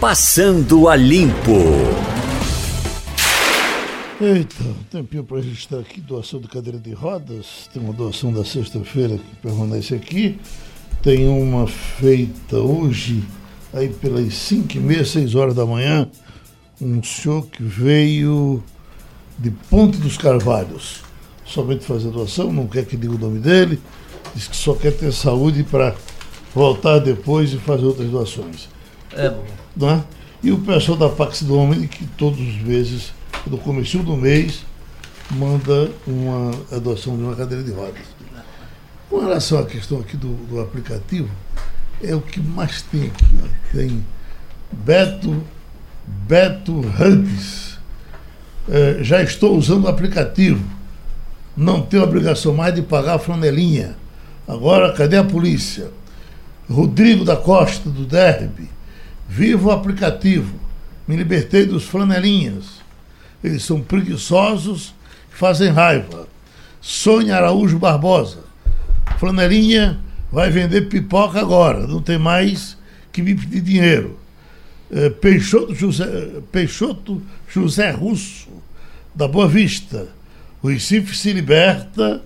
Passando a Limpo. Eita, tempinho para registrar aqui, doação de cadeira de rodas. Tem uma doação da sexta-feira que permanece aqui. Tem uma feita hoje, aí pelas 5 e meia, 6 horas da manhã. Um senhor que veio de Ponte dos Carvalhos. Somente fazer doação, não quer que diga o nome dele. Diz que só quer ter saúde para voltar depois e fazer outras doações. É bom. Não é? E o pessoal da Pax do Homem, que todos os meses no começo do mês, manda uma adoção de uma cadeira de rodas. Com relação à questão aqui do, do aplicativo, é o que mais tem aqui. Tem Beto, Beto Hunts. É, já estou usando o aplicativo. Não tenho obrigação mais de pagar a flanelinha. Agora, cadê a polícia? Rodrigo da Costa, do Derby. Viva o aplicativo. Me libertei dos flanelinhas. Eles são preguiçosos, fazem raiva. Sônia Araújo Barbosa. Flanelinha vai vender pipoca agora, não tem mais que me pedir dinheiro. É, Peixoto, José, Peixoto José Russo, da Boa Vista. O Recife se liberta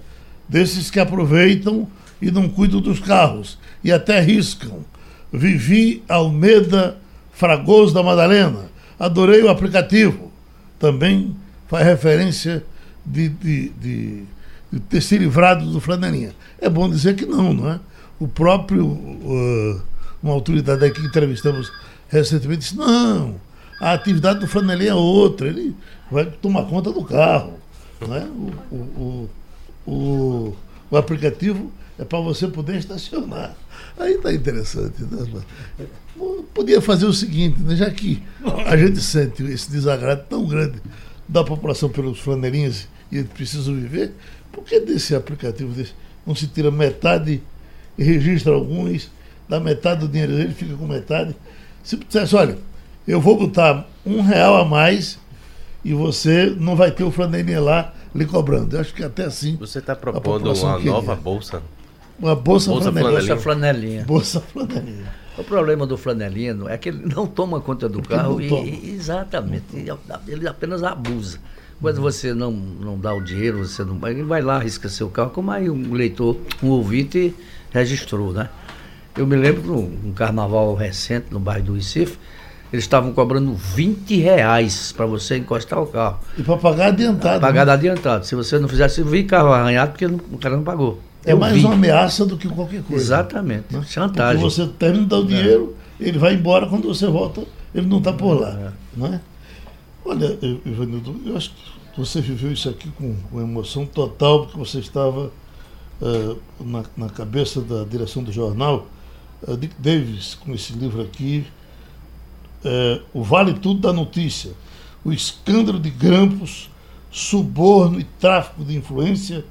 desses que aproveitam e não cuidam dos carros e até riscam. Vivi Almeida Fragoso da Madalena. Adorei o aplicativo também faz referência de, de, de, de, ter se livrado do flanelinha. É bom dizer que não, não é? O próprio, uh, uma autoridade aqui que entrevistamos recentemente disse, não, a atividade do flanelinha é outra, ele vai tomar conta do carro. Não é? o, o, o, o aplicativo é para você poder estacionar. Aí está interessante. Né? Podia fazer o seguinte, né? já que a gente sente esse desagrado tão grande da população pelos flanelinhas e eles precisam viver, por que desse aplicativo desse não se tira metade e registra alguns, dá metade do dinheiro dele, fica com metade? Se dissesse, olha, eu vou botar um real a mais e você não vai ter o flanelinha lá lhe cobrando. Eu acho que até assim. Você está propondo uma queria. nova bolsa? Uma bolsa, bolsa flanelinha. Bolsa flanelinha. Bolsa flanelinha. O problema do flanelino é que ele não toma conta do Porque carro e, exatamente, ele apenas abusa. Quando uhum. você não, não dá o dinheiro, você não ele vai lá, arrisca seu carro, como aí um leitor, um ouvinte registrou, né? Eu me lembro um, um carnaval recente no bairro do Recife, eles estavam cobrando 20 reais para você encostar o carro. E para pagar adiantado. Pagar né? adiantado. Se você não fizesse, vi carro arranhado porque o cara não pagou. É mais vi. uma ameaça do que qualquer coisa. Exatamente. Né? Chantagem. Porque você termina de dar o dinheiro, é. ele vai embora, quando você volta, ele não está por lá. É. Não é? Olha, Ivanildo, eu acho que você viveu isso aqui com, com emoção total, porque você estava uh, na, na, cabeça da direção do jornal. Uh, Dick Davis, com esse livro aqui, uh, O Vale Tudo da Notícia, o escândalo de grampos, suborno e tráfico de influência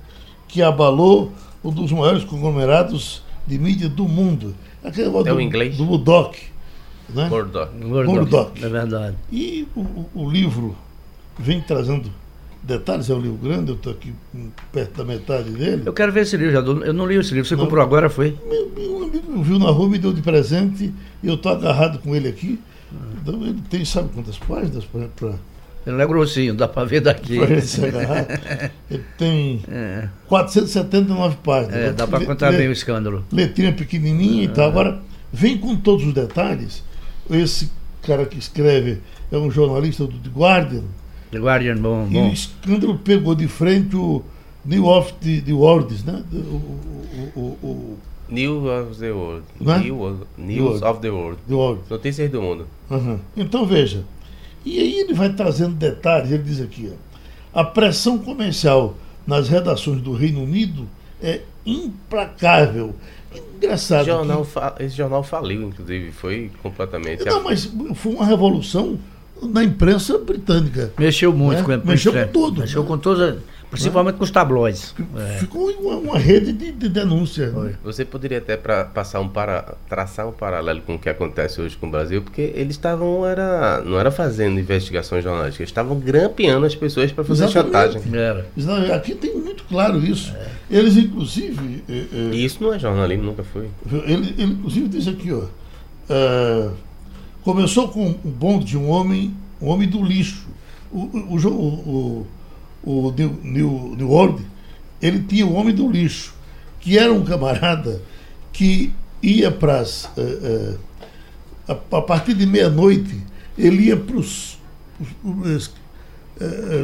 que abalou um dos maiores conglomerados de mídia do mundo. Aquele é do, o inglês? Do Murdoch. Né? Murdoch. Murdoch. É verdade. E o, o, livro vem trazendo detalhes, é um livro grande, eu estou aqui perto da metade dele. Eu quero ver esse livro, já, eu não li esse livro, você não, comprou agora, foi? Meu, meu amigo viu na rua, me deu de presente, e eu estou agarrado com ele aqui. Então ele tem, sabe quantas páginas para ele não é grossinho, dá para ver daqui. Ele tem é. 479 páginas. É, dá para contar bem o escândalo. Letrinha pequenininha e tal. Agora, vem com todos os detalhes. Esse cara que escreve é um jornalista do The Guardian. The Guardian, bom, e bom. o escândalo pegou de frente o New of the, the Worlds, né? O, o, o, o News of the World. Né? New, News of the World. the world. Notícias do mundo. Uhum. Então veja, e aí ele vai trazendo detalhes, ele diz aqui, ó, a pressão comercial nas redações do Reino Unido é implacável. Engraçado. Jornal que... Esse jornal faliu, inclusive, foi completamente. Não, mas foi uma revolução na imprensa britânica. Mexeu muito né? com a imprensa. Mexeu com tudo. Mexeu né? com todas Principalmente com os tabloides. É. Ficou uma, uma rede de, de denúncia. Né? Você poderia até pra, passar um para, traçar um paralelo com o que acontece hoje com o Brasil, porque eles estavam era não era fazendo investigações jornalísticas, estavam grampeando as pessoas para fazer Exatamente. chantagem. Era. Aqui tem muito claro isso. É. Eles inclusive. É, é, isso não é jornalismo, nunca foi. Ele, ele inclusive diz aqui, ó. É, Começou com o bonde de um homem, um homem do lixo. O, o, o, o, o New, New, New World, ele tinha o homem do lixo, que era um camarada que ia para as. Uh, uh, a, a, partir de meia-noite, ele ia para os uh,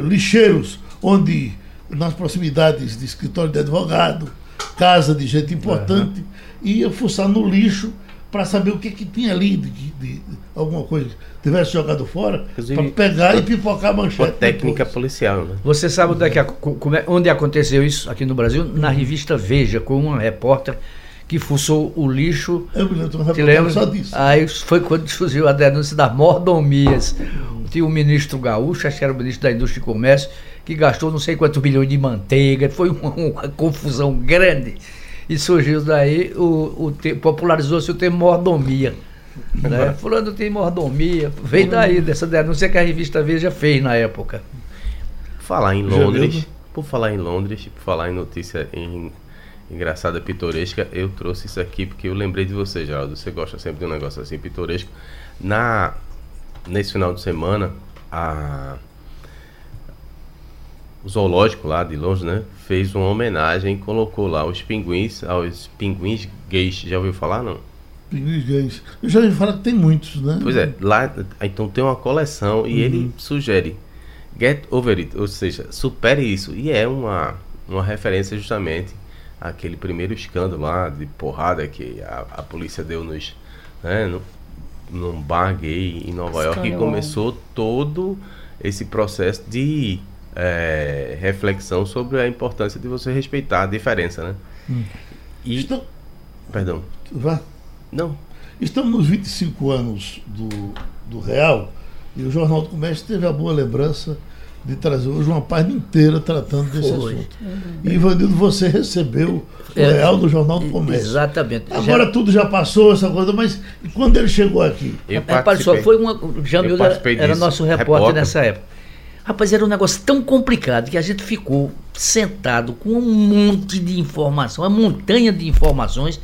lixeiros, onde nas proximidades de escritório de advogado, casa de gente importante, uhum. ia fuçar no lixo para saber o que, que tinha ali de, de, de alguma coisa que tivesse jogado fora, para pegar e pipocar a manchete. Uma técnica depois. policial. Né? Você sabe onde, é que, onde aconteceu isso aqui no Brasil? Na revista Veja, com uma repórter que fuçou o lixo. Eu me lembro, te lembra? só disso. Aí foi quando surgiu a denúncia das mordomias. Tinha o ministro Gaúcho, acho que era o ministro da Indústria e Comércio, que gastou não sei quantos bilhões de manteiga. Foi uma, uma confusão grande e surgiu daí, o, o popularizou-se o termo mordomia. Né? Fulano tem mordomia. Veio daí, dessa denúncia que a revista Veja fez na época. Falar em Londres, por falar em Londres, por falar em notícia em, engraçada, pitoresca, eu trouxe isso aqui porque eu lembrei de você, Geraldo. Você gosta sempre de um negócio assim pitoresco. Na, nesse final de semana, a o zoológico lá de Londres, né, fez uma homenagem e colocou lá os pinguins, aos pinguins gays. Já ouviu falar, não? Pinguins gays. Eu já ouvi falar que tem muitos, né? Pois é, lá então tem uma coleção e uhum. ele sugere get over it, ou seja, supere isso. E é uma, uma referência justamente àquele primeiro escândalo lá de porrada que a, a polícia deu nos, né, no, num bar gay em Nova York e começou todo esse processo de é, reflexão sobre a importância de você respeitar a diferença, né? Hum. E, Estou... Perdão. Vá. Não. Estamos nos 25 anos do, do Real e o Jornal do Comércio teve a boa lembrança de trazer hoje uma página inteira tratando desse Foi. assunto. Uhum. E, Ivanildo, você recebeu o é, Real do Jornal do Comércio. Exatamente. Agora já... tudo já passou, essa coisa, mas quando ele chegou aqui? Eu é, foi uma. Jamil era, era nosso repórter, repórter nessa época. Rapaz, era um negócio tão complicado que a gente ficou sentado com um monte de informação, uma montanha de informações,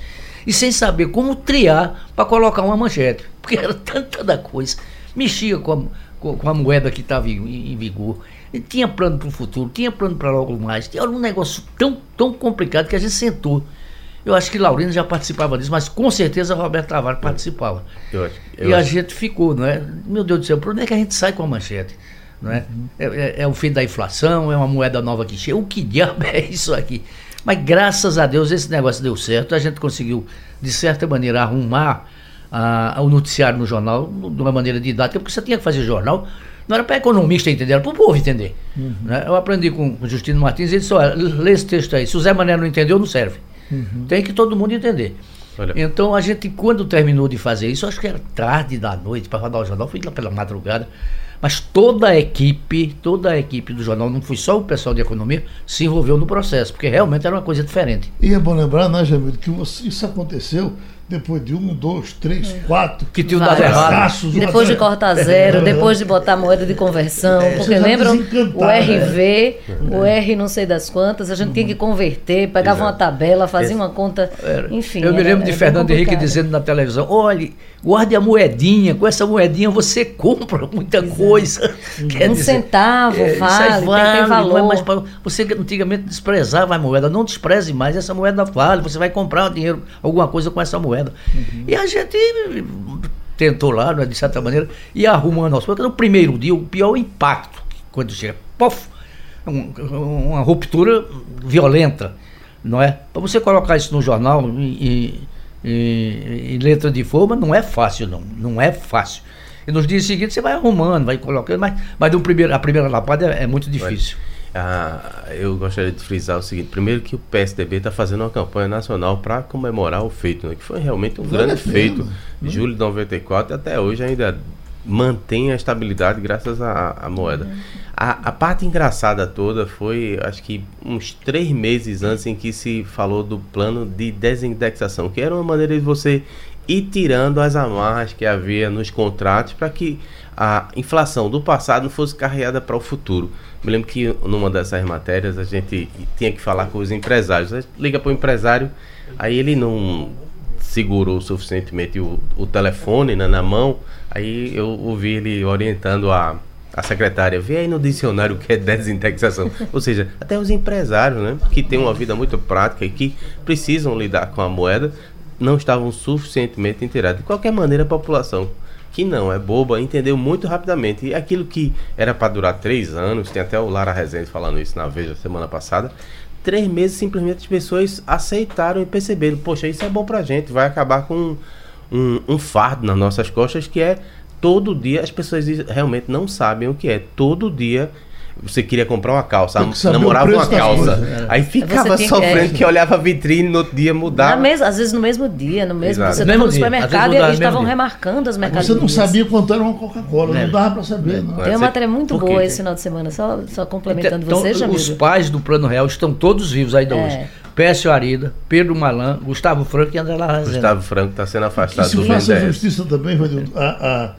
e sem saber como triar para colocar uma manchete. Porque era tanta da coisa. Mexia com a, com, com a moeda que estava em, em, vigor. E tinha plano para o futuro, tinha plano para logo mais. Era um negócio tão, tão complicado que a gente sentou. Eu acho que Laurino já participava disso, mas com certeza Roberto Tavares participava. Eu acho, eu e acho. a gente ficou, não é? Meu Deus do céu, por onde é que a gente sai com a manchete? Não é? Uhum. É, é, é, o fim da inflação, é uma moeda nova que chega. O que diabo é isso aqui? Mas graças a Deus esse negócio deu certo. A gente conseguiu, de certa maneira, arrumar ah, o noticiário no jornal de uma maneira didática, porque você tinha que fazer jornal. Não era para economista entender, era para o povo entender. Uhum. Né? Eu aprendi com o Justino Martins, ele disse: olha, lê esse texto aí. Se o Zé Mané não entendeu, não serve. Uhum. Tem que todo mundo entender. Olha. Então a gente, quando terminou de fazer isso, acho que era tarde da noite para rodar o jornal, fui lá pela madrugada. Mas toda a equipe, toda a equipe do jornal, não foi só o pessoal de economia, se envolveu no processo, porque realmente era uma coisa diferente. E é bom lembrar, né, Jamil, que isso aconteceu depois de um, dois, três, é. quatro. Que tinha dado errado. Depois de cortar zero, depois de botar moeda de conversão. É, porque lembram o RV, né? o R não sei das quantas, a gente tinha que converter, pegava Exato. uma tabela, fazia uma conta. Enfim. Eu me lembro de Fernando Henrique dizendo na televisão: olhe, guarde a moedinha, com essa moedinha você compra muita Exato. coisa. Quer um dizer, centavo, é, vale, vale, tem valor. Mas você antigamente desprezava a moeda, não despreze mais, essa moeda vale, você vai comprar dinheiro, alguma coisa com essa moeda moeda. Uhum. E a gente tentou lá, né, de certa maneira, e arrumando aos poucos. No primeiro dia, o pior impacto, quando chega, pof, um, uma ruptura violenta, não é? Para você colocar isso no jornal em, letra de forma, não é fácil, não. Não é fácil. E nos dias seguintes você vai arrumando, vai colocando, mas, mas no primeiro, a primeira lapada é, é muito difícil. Ah, eu gostaria de frisar o seguinte: primeiro, que o PSDB está fazendo uma campanha nacional para comemorar o feito, né, que foi realmente um grande feito. De julho de 94 até hoje ainda mantém a estabilidade graças à, moeda. A, a, parte engraçada toda foi, acho que uns três meses antes em que se falou do plano de desindexação, que era uma maneira de você ir tirando as amarras que havia nos contratos para que a inflação do passado não fosse carregada para o futuro. Me lembro que numa dessas matérias a gente tinha que falar com os empresários. A gente liga para o empresário, aí ele não segurou suficientemente o, o telefone né, na mão, Aí eu ouvi ele orientando a, a secretária, vê aí no dicionário o que é desindexação. Ou seja, até os empresários, né, que têm uma vida muito prática e que precisam lidar com a moeda, não estavam suficientemente inteirados. De qualquer maneira, a população que não é boba entendeu muito rapidamente. E aquilo que era para durar três anos, tem até o Lara Rezende falando isso na Veja semana passada, três meses simplesmente as pessoas aceitaram e perceberam, poxa, isso é bom pra gente, vai acabar com um, um fardo nas nossas costas que é todo dia, as pessoas realmente não sabem o que é, todo dia você queria comprar uma calça, namorava uma calça. É. Aí ficava sofrendo que... que olhava a vitrine no outro dia mudava. Mesma, às vezes no mesmo dia, no mesmo Exato. Você estava no supermercado e eles estavam remarcando as mercadorias. Você não sabia quanto era uma Coca-Cola, não dava para saber. Não. Tem uma matéria muito boa esse final de semana, só, só complementando então, você, Jamil. Os pais do Plano Real estão todos vivos ainda é. hoje. Pécio Arida, Pedro Malan, Gustavo Franco e André Larrazena. Gustavo Franco está sendo afastado do BNDES. Isso faça justiça também, a,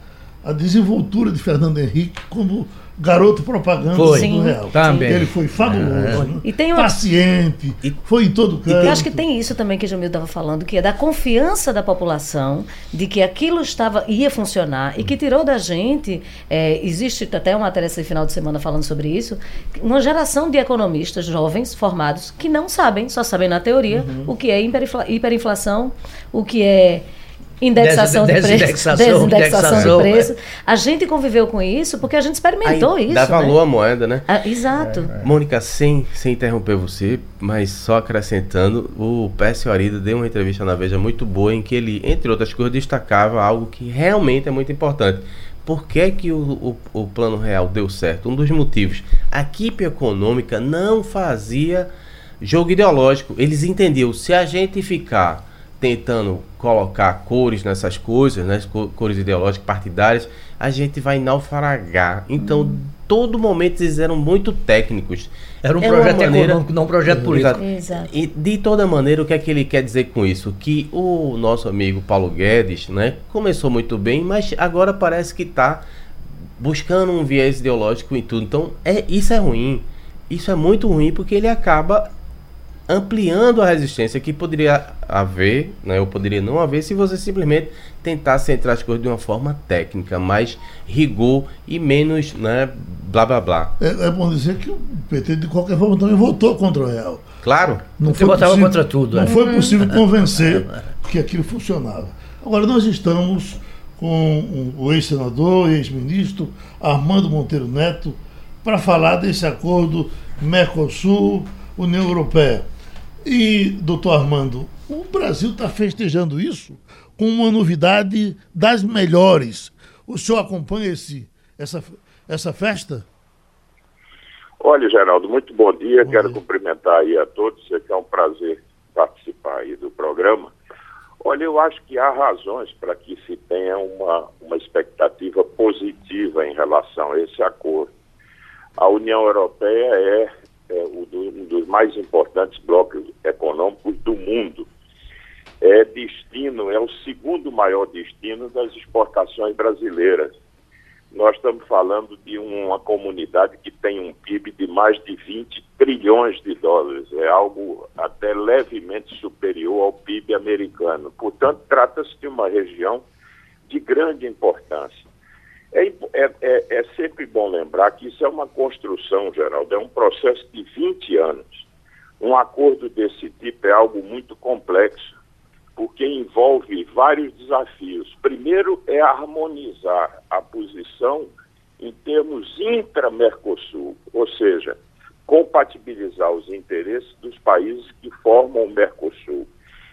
a, a desenvoltura de Fernando Henrique como garoto propaganda foi. do Real. Também. Ele foi fabuloso, é. e uma... paciente, e... foi em todo canto. Eu acho que tem isso também que o Jamil estava falando, que é da confiança da população de que aquilo estava ia funcionar e que tirou da gente, é, existe até uma matéria esse final de semana falando sobre isso, uma geração de economistas jovens formados que não sabem, só sabem na teoria, uhum. o que é hiperinflação, o que é Indexação, Des, de desindexação, preço, desindexação de preço. A gente conviveu com isso porque a gente experimentou Aí, isso. Dá valor né? à moeda, né? Ah, exato. É, é. Mônica, sem, sem interromper você, mas só acrescentando, o Pécio Arida deu uma entrevista na Veja muito boa em que ele, entre outras coisas, destacava algo que realmente é muito importante. Por que, que o, o, o Plano Real deu certo? Um dos motivos, a equipe econômica não fazia jogo ideológico. Eles entendiam, se a gente ficar tentando colocar cores nessas coisas, né, cores ideológicas partidárias, a gente vai naufragar. Então, hum. todo momento eles eram muito técnicos. Era um é projeto maneira, econômico, não um projeto político. Exato. E de toda maneira, o que é que ele quer dizer com isso? Que o nosso amigo Paulo Guedes, né, começou muito bem, mas agora parece que está buscando um viés ideológico em tudo. Então, é isso é ruim. Isso é muito ruim porque ele acaba ampliando a resistência que poderia haver, né, ou poderia não haver, se você simplesmente tentasse entrar as coisas de uma forma técnica, mais rigor e menos né, blá blá blá. É, é bom dizer que o PT, de qualquer forma, também votou contra o Real. Claro. Não Você foi votava possível, contra tudo. Não é. foi possível convencer que aquilo funcionava. Agora, nós estamos com o ex-senador e ex-ministro Armando Monteiro Neto para falar desse acordo Mercosul-União Europeia. E, doutor Armando, o Brasil está festejando isso com uma novidade das melhores. O senhor acompanha esse, essa, essa festa? Olha, Geraldo, muito bom dia. Bom Quero dia. cumprimentar aí a todos. É que é um prazer participar aí do programa. Olha, eu acho que há razões para que se tenha uma, uma expectativa positiva em relação a esse acordo. A União Europeia é é, um dos mais importantes blocos econômicos do mundo. É destino, é o segundo maior destino das exportações brasileiras. Nós estamos falando de uma comunidade que tem um PIB de mais de 20 trilhões de dólares. É algo até levemente superior ao PIB americano. Portanto, trata-se de uma região de grande importância. É, é, é, é, sempre bom lembrar que isso é uma construção, Geraldo, é um processo de 20 anos. Um acordo desse tipo é algo muito complexo, porque envolve vários desafios. Primeiro é harmonizar a posição em termos intra-Mercosul, ou seja, compatibilizar os interesses dos países que formam o Mercosul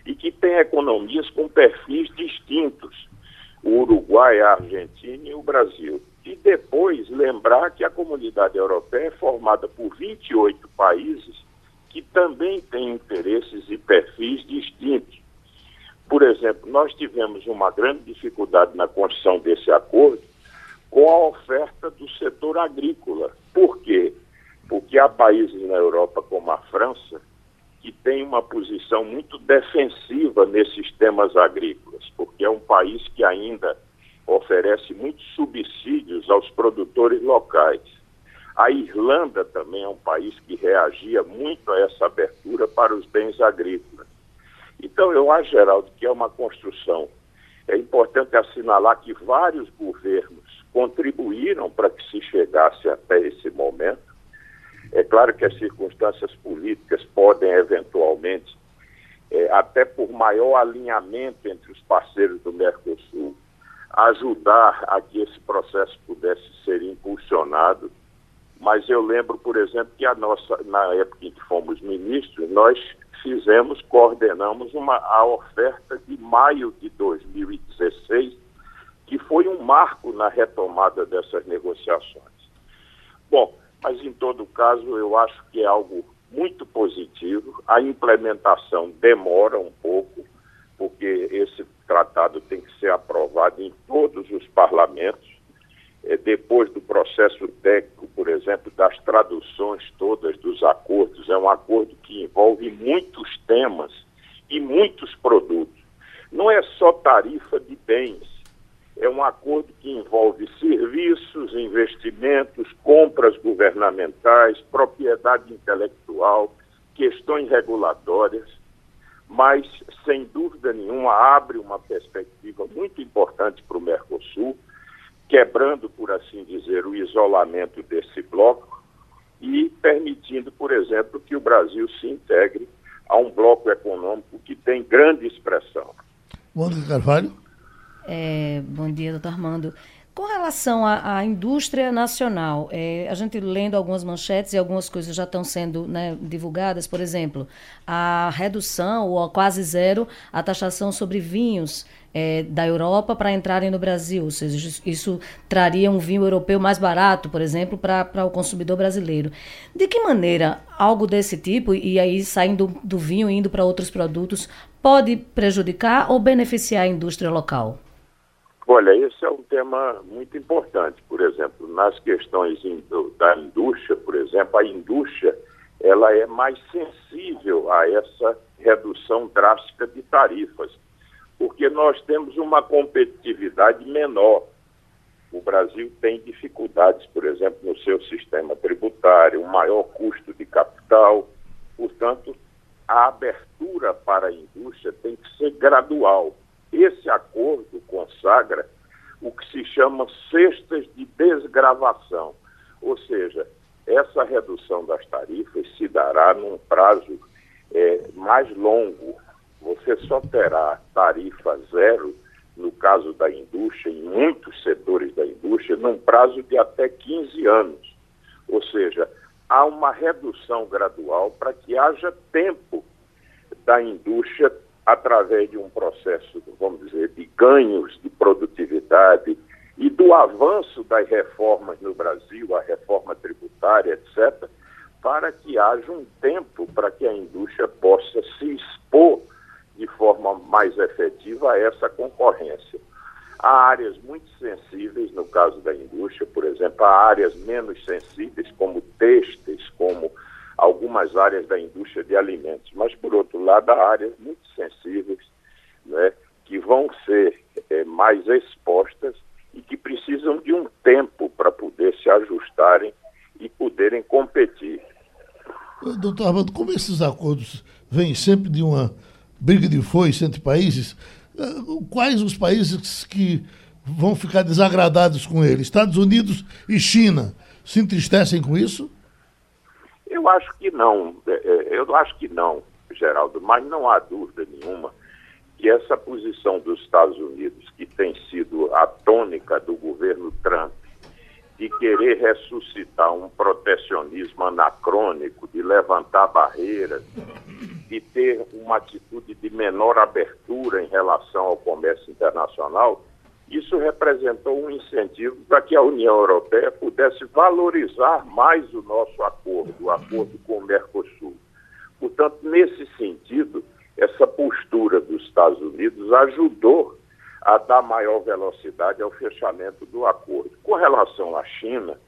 e que têm economias com perfis distintos o Uruguai, a Argentina e o Brasil. E depois lembrar que a comunidade europeia é formada por 28 países que também têm interesses e perfis distintos. Por exemplo, nós tivemos uma grande dificuldade na construção desse acordo com a oferta do setor agrícola. Por quê? Porque há países na Europa, como a França, que tem uma posição muito defensiva nesses temas agrícolas, porque é um país que ainda oferece muitos subsídios aos produtores locais. A Irlanda também é um país que reagia muito a essa abertura para os bens agrícolas. Então, eu acho, Geraldo, que é uma construção É importante assinalar que vários governos contribuíram para que se chegasse até esse momento. É claro que as circunstâncias políticas podem eventualmente, é, até por maior alinhamento entre os parceiros do Mercosul, ajudar a que esse processo pudesse ser impulsionado. Mas eu lembro, por exemplo, que a nossa, na época em que fomos ministros, nós fizemos, coordenamos uma, a oferta de maio de 2016, que foi um marco na retomada dessas negociações. Bom, mas em todo caso eu acho que é algo muito positivo. A implementação demora um pouco, porque esse tratado tem que ser aprovado em todos os parlamentos. É, depois do processo técnico, por exemplo, das traduções todas dos acordos, é um acordo que envolve muitos temas e muitos produtos. Não é só tarifa de bens, é um acordo que envolve serviços, investimentos, compras governamentais, propriedade intelectual, questões regulatórias, mas, sem dúvida nenhuma, abre uma perspectiva muito importante para o Mercosul quebrando, por assim dizer, o isolamento desse bloco e permitindo, por exemplo, que o Brasil se integre a um bloco econômico que tem grande expressão. Mônica Carvalho. É, bom dia, doutor Armando. Com relação à, à indústria nacional, é, a gente lendo algumas manchetes e algumas coisas já estão sendo né, divulgadas, por exemplo, a redução ou a quase zero a taxação sobre vinhos é, da Europa para entrarem no Brasil, ou seja, isso traria um vinho europeu mais barato, por exemplo, para o consumidor brasileiro. De que maneira algo desse tipo, e aí saindo do vinho e indo para outros produtos, pode prejudicar ou beneficiar a indústria local? Olha, esse é um tema muito importante. Por exemplo, nas questões da indústria, por exemplo, a indústria ela é mais sensível a essa redução drástica de tarifas, porque nós temos uma competitividade menor. O Brasil tem dificuldades, por exemplo, no seu sistema tributário, um maior custo de capital. Portanto, a abertura para a indústria tem que ser gradual esse acordo consagra o que se chama cestas de desgravação, ou seja, essa redução das tarifas se dará num prazo é, mais longo. Você só terá tarifa zero, no caso da indústria, em muitos setores da indústria, num prazo de até 15 anos. Ou seja, há uma redução gradual para que haja tempo da indústria através de um processo, vamos dizer, de ganhos de produtividade e do avanço das reformas no Brasil, a reforma tributária, etc., para que haja um tempo para que a indústria possa se expor de forma mais efetiva a essa concorrência. Há áreas muito sensíveis, no caso da indústria, por exemplo, há áreas menos sensíveis, como têxteis, como algumas áreas da indústria de alimentos, mas, por outro lado, há áreas muito sensíveis né, que vão ser é, mais expostas e que precisam de um tempo para poder se ajustarem e poderem competir. Doutor Armando, como esses acordos vêm sempre de uma briga de foice entre países, eh, quais os países que vão ficar desagradados com ele? Estados Unidos e China se entristecem com isso? Eu acho que não, é, é, eu acho que não, Geraldo, mas não há dúvida nenhuma que essa posição dos Estados Unidos, que tem sido a tônica do governo Trump, de querer ressuscitar um protecionismo anacrônico, de levantar barreiras, de ter uma atitude de menor abertura em relação ao comércio internacional, isso representou um incentivo para que a União Europeia pudesse valorizar mais o nosso acordo, o acordo com o Mercosul. Portanto, nesse sentido, essa postura dos Estados Unidos ajudou a dar maior velocidade ao fechamento do acordo. Com relação à China,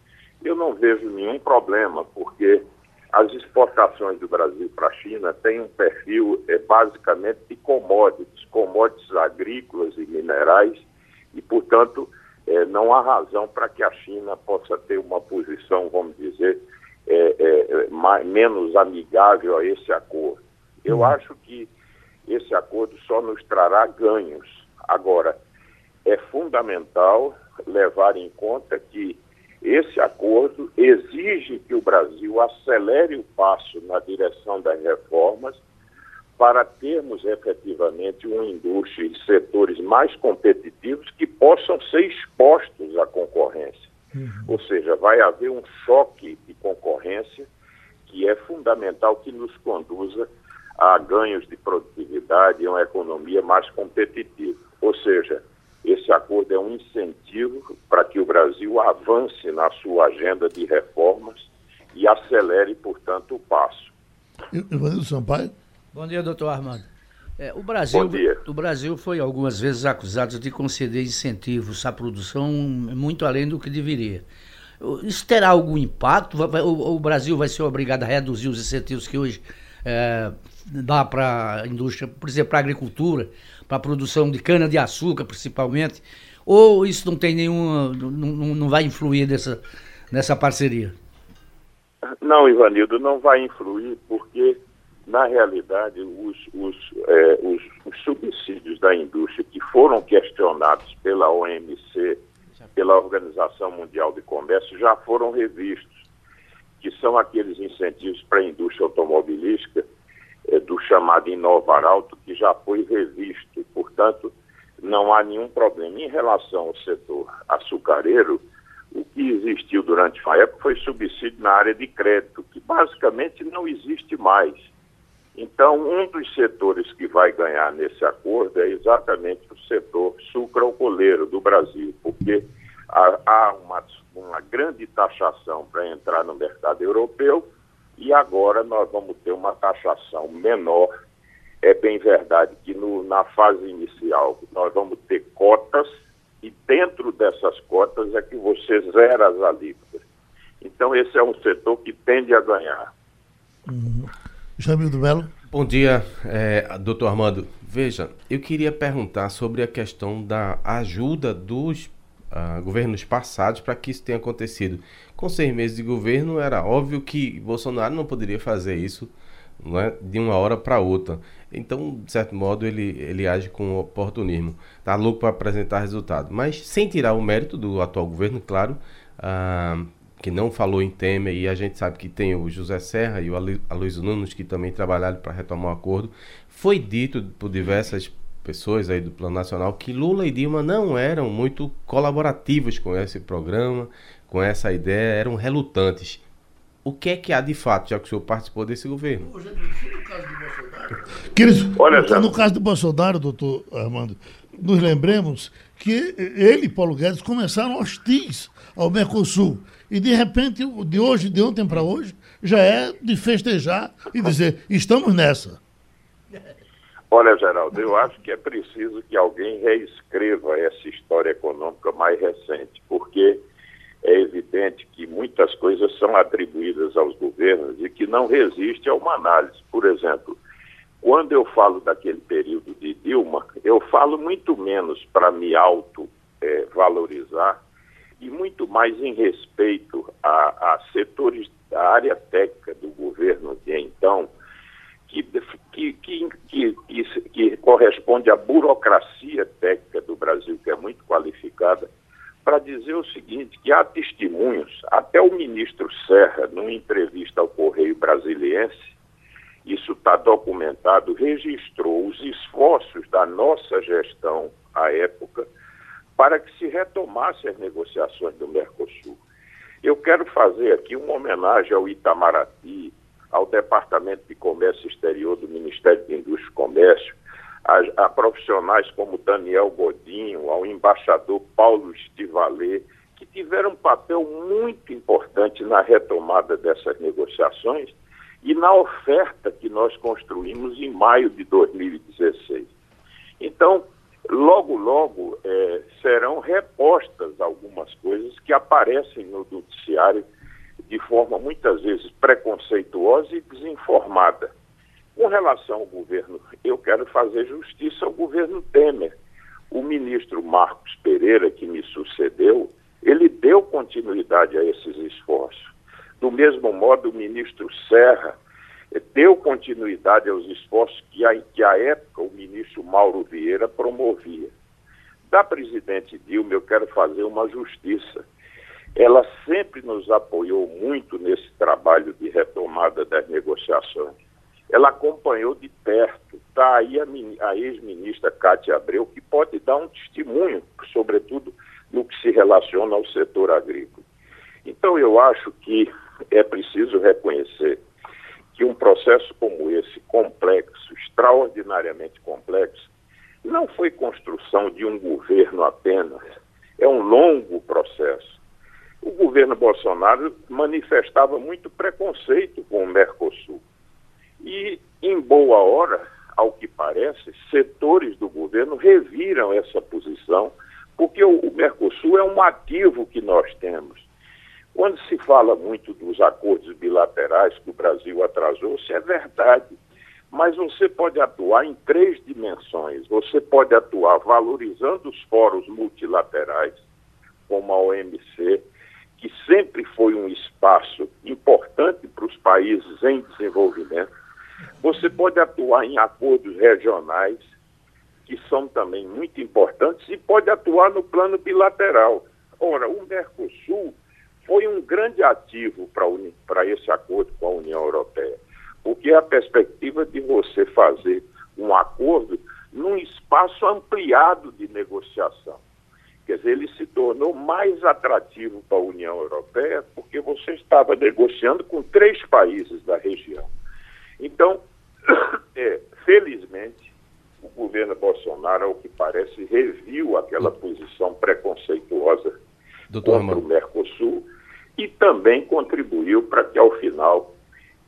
eu não vejo nenhum problema, porque as exportações do Brasil para a China têm um perfil é, basicamente de commodities, commodities agrícolas e minerais, e, portanto, é, não há razão para que a China possa ter uma posição, vamos dizer, é, é, mais, menos amigável a esse acordo. Eu uhum. acho que esse acordo só nos trará ganhos. Agora, é fundamental levar em conta que esse acordo exige que o Brasil acelere o passo na direção das reformas para termos efetivamente uma indústria e setores mais competitivos que possam ser expostos à concorrência. Uhum. Ou seja, vai haver um choque de concorrência que é fundamental que nos conduza a ganhos de produtividade e uma economia mais competitiva. Ou seja, esse acordo é um incentivo para que o Brasil avance na sua agenda de reformas e acelere, portanto, o passo. Ivanildo Sampaio? Bom dia, doutor Armando. É, o, Brasil, o Brasil foi algumas vezes acusado de conceder incentivos à produção muito além do que deveria. Isso terá algum impacto? O, o Brasil vai ser obrigado a reduzir os incentivos que hoje é, dá para a indústria, por exemplo, para a agricultura, para a produção de cana-de-açúcar, principalmente? Ou isso não tem nenhuma. não, não vai influir nessa, nessa parceria? Não, Ivanildo, não vai influir, porque na realidade, os, os, é, os, os, subsídios da indústria que foram questionados pela OMC, pela Organização Mundial de Comércio, já foram revistos, que são aqueles incentivos para a indústria automobilística é, do chamado Inovar Alto, que já foi revisto. Portanto, não há nenhum problema. Em relação ao setor açucareiro, o que existiu durante a época foi subsídio na área de crédito, que basicamente não existe mais. Então, um dos setores que vai ganhar nesse acordo é exatamente o setor sucroalcooleiro do Brasil, porque há, uma, uma grande taxação para entrar no mercado europeu e agora nós vamos ter uma taxação menor. É bem verdade que no, na fase inicial nós vamos ter cotas e dentro dessas cotas é que você zera as alíquotas. Então, esse é um setor que tende a ganhar. Uhum. Jamil do Belo. Bom dia, é, doutor Armando. Veja, eu queria perguntar sobre a questão da ajuda dos uh, governos passados para que isso tenha acontecido. Com seis meses de governo, era óbvio que Bolsonaro não poderia fazer isso não é, de uma hora para outra. Então, de certo modo, ele, ele age com oportunismo. Está louco para apresentar resultado. Mas, sem tirar o mérito do atual governo, claro, uh, que não falou em Temer, e a gente sabe que tem o José Serra e o Aloysio Nunes, que também trabalharam para retomar o acordo. Foi dito por diversas pessoas aí do Plano Nacional que Lula e Dilma não eram muito colaborativos com esse programa, com essa ideia, eram relutantes. O que é que há de fato, já que o senhor participou desse governo? Queridos, Olha, já... no caso do Bolsonaro, doutor Armando, nos lembremos que ele e Paulo Guedes começaram hostis ao Mercosul. E de repente, de hoje, de ontem para hoje, já é de festejar e dizer, estamos nessa. Olha, Geraldo, eu acho que é preciso que alguém reescreva essa história econômica mais recente, porque é evidente que muitas coisas são atribuídas aos governos e que não resiste a uma análise. Por exemplo, quando eu falo daquele período de Dilma, eu falo muito menos para me auto-valorizar é, e muito mais em respeito a, a setores da área técnica do governo de então, que, que, que, que, que corresponde à burocracia técnica do Brasil, que é muito qualificada, para dizer o seguinte, que há testemunhos, até o ministro Serra, numa entrevista ao Correio Brasiliense, isso está documentado, registrou os esforços da nossa gestão à época para que se retomasse as negociações do Mercosul. Eu quero fazer aqui uma homenagem ao Itamaraty, ao Departamento de Comércio Exterior do Ministério de Indústria e Comércio, a, a profissionais como Daniel Godinho, ao embaixador Paulo Estivalê, que tiveram um papel muito importante na retomada dessas negociações e na oferta que nós construímos em maio de 2016. Então, logo, logo é, serão repostas algumas coisas que aparecem no noticiário de forma muitas vezes preconceituosa e desinformada. Com relação ao governo, eu quero fazer justiça ao governo Temer. O ministro Marcos Pereira, que me sucedeu, ele deu continuidade a esses esforços. Do mesmo modo, o ministro Serra deu continuidade aos esforços que, a, que à época o ministro Mauro Vieira promovia. Da presidente Dilma, eu quero fazer uma justiça. Ela sempre nos apoiou muito nesse trabalho de retomada das negociações. Ela acompanhou de perto. Está aí a, a ex-ministra Cátia Abreu, que pode dar um testemunho, sobretudo no que se relaciona ao setor agrícola. Então, eu acho que é preciso reconhecer que um processo como esse, complexo, extraordinariamente complexo, não foi construção de um governo apenas, é um longo processo. O governo Bolsonaro manifestava muito preconceito com o Mercosul. E, em boa hora, ao que parece, setores do governo reviram essa posição, porque o, Mercosul é um ativo que nós temos. Quando se fala muito dos acordos bilaterais que o Brasil atrasou, isso é verdade. Mas você pode atuar em três dimensões. Você pode atuar valorizando os fóruns multilaterais, como a OMC, que sempre foi um espaço importante para os países em desenvolvimento. Você pode atuar em acordos regionais, que são também muito importantes, e pode atuar no plano bilateral. Ora, o Mercosul foi um grande ativo para esse acordo com a União Europeia, porque é a perspectiva de você fazer um acordo num espaço ampliado de negociação. Quer dizer, ele se tornou mais atrativo para a União Europeia porque você estava negociando com três países da região. Então, é, felizmente, o governo Bolsonaro, ao que parece, reviu aquela posição preconceituosa Doutor contra Armando. o Mercosul e também contribuiu para que, ao final,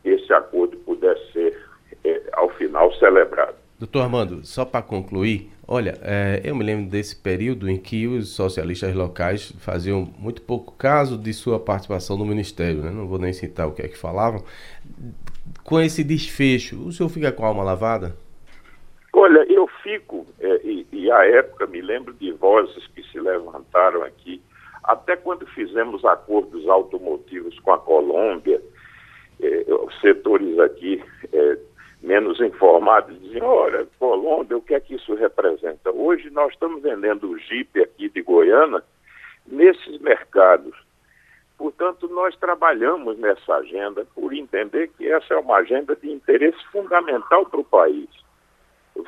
esse acordo pudesse ser, é, ao final, celebrado. Doutor Armando, só para concluir, olha, é, eu me lembro desse período em que os socialistas locais faziam muito pouco caso de sua participação no Ministério, né? não vou nem citar o que é que falavam. Com esse desfecho, o senhor fica com a alma lavada? Olha, eu fico, é, e, e à época me lembro de vozes que se levantaram aqui até quando fizemos acordos automotivos com a Colômbia, eh, setores aqui eh, menos informados diziam, olha, Colômbia, o que é que isso representa? Hoje nós estamos vendendo o Jeep aqui de Goiânia nesses mercados. Portanto, nós trabalhamos nessa agenda por entender que essa é uma agenda de interesse fundamental para o país.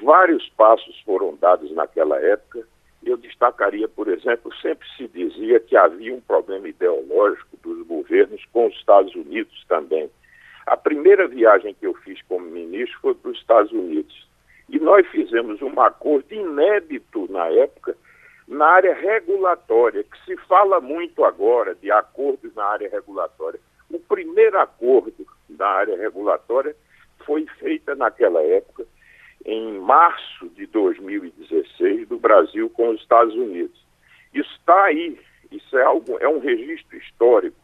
Vários passos foram dados naquela época, eu destacaria, por exemplo, sempre se dizia que havia um problema ideológico dos governos com os Estados Unidos também. A primeira viagem que eu fiz como ministro foi para os Estados Unidos. E nós fizemos um acordo inédito na época na área regulatória, que se fala muito agora de acordos na área regulatória. O primeiro acordo da área regulatória foi feita naquela época em março de 2016 do Brasil com os Estados Unidos. Isso está aí, isso é, algo, é um registro histórico.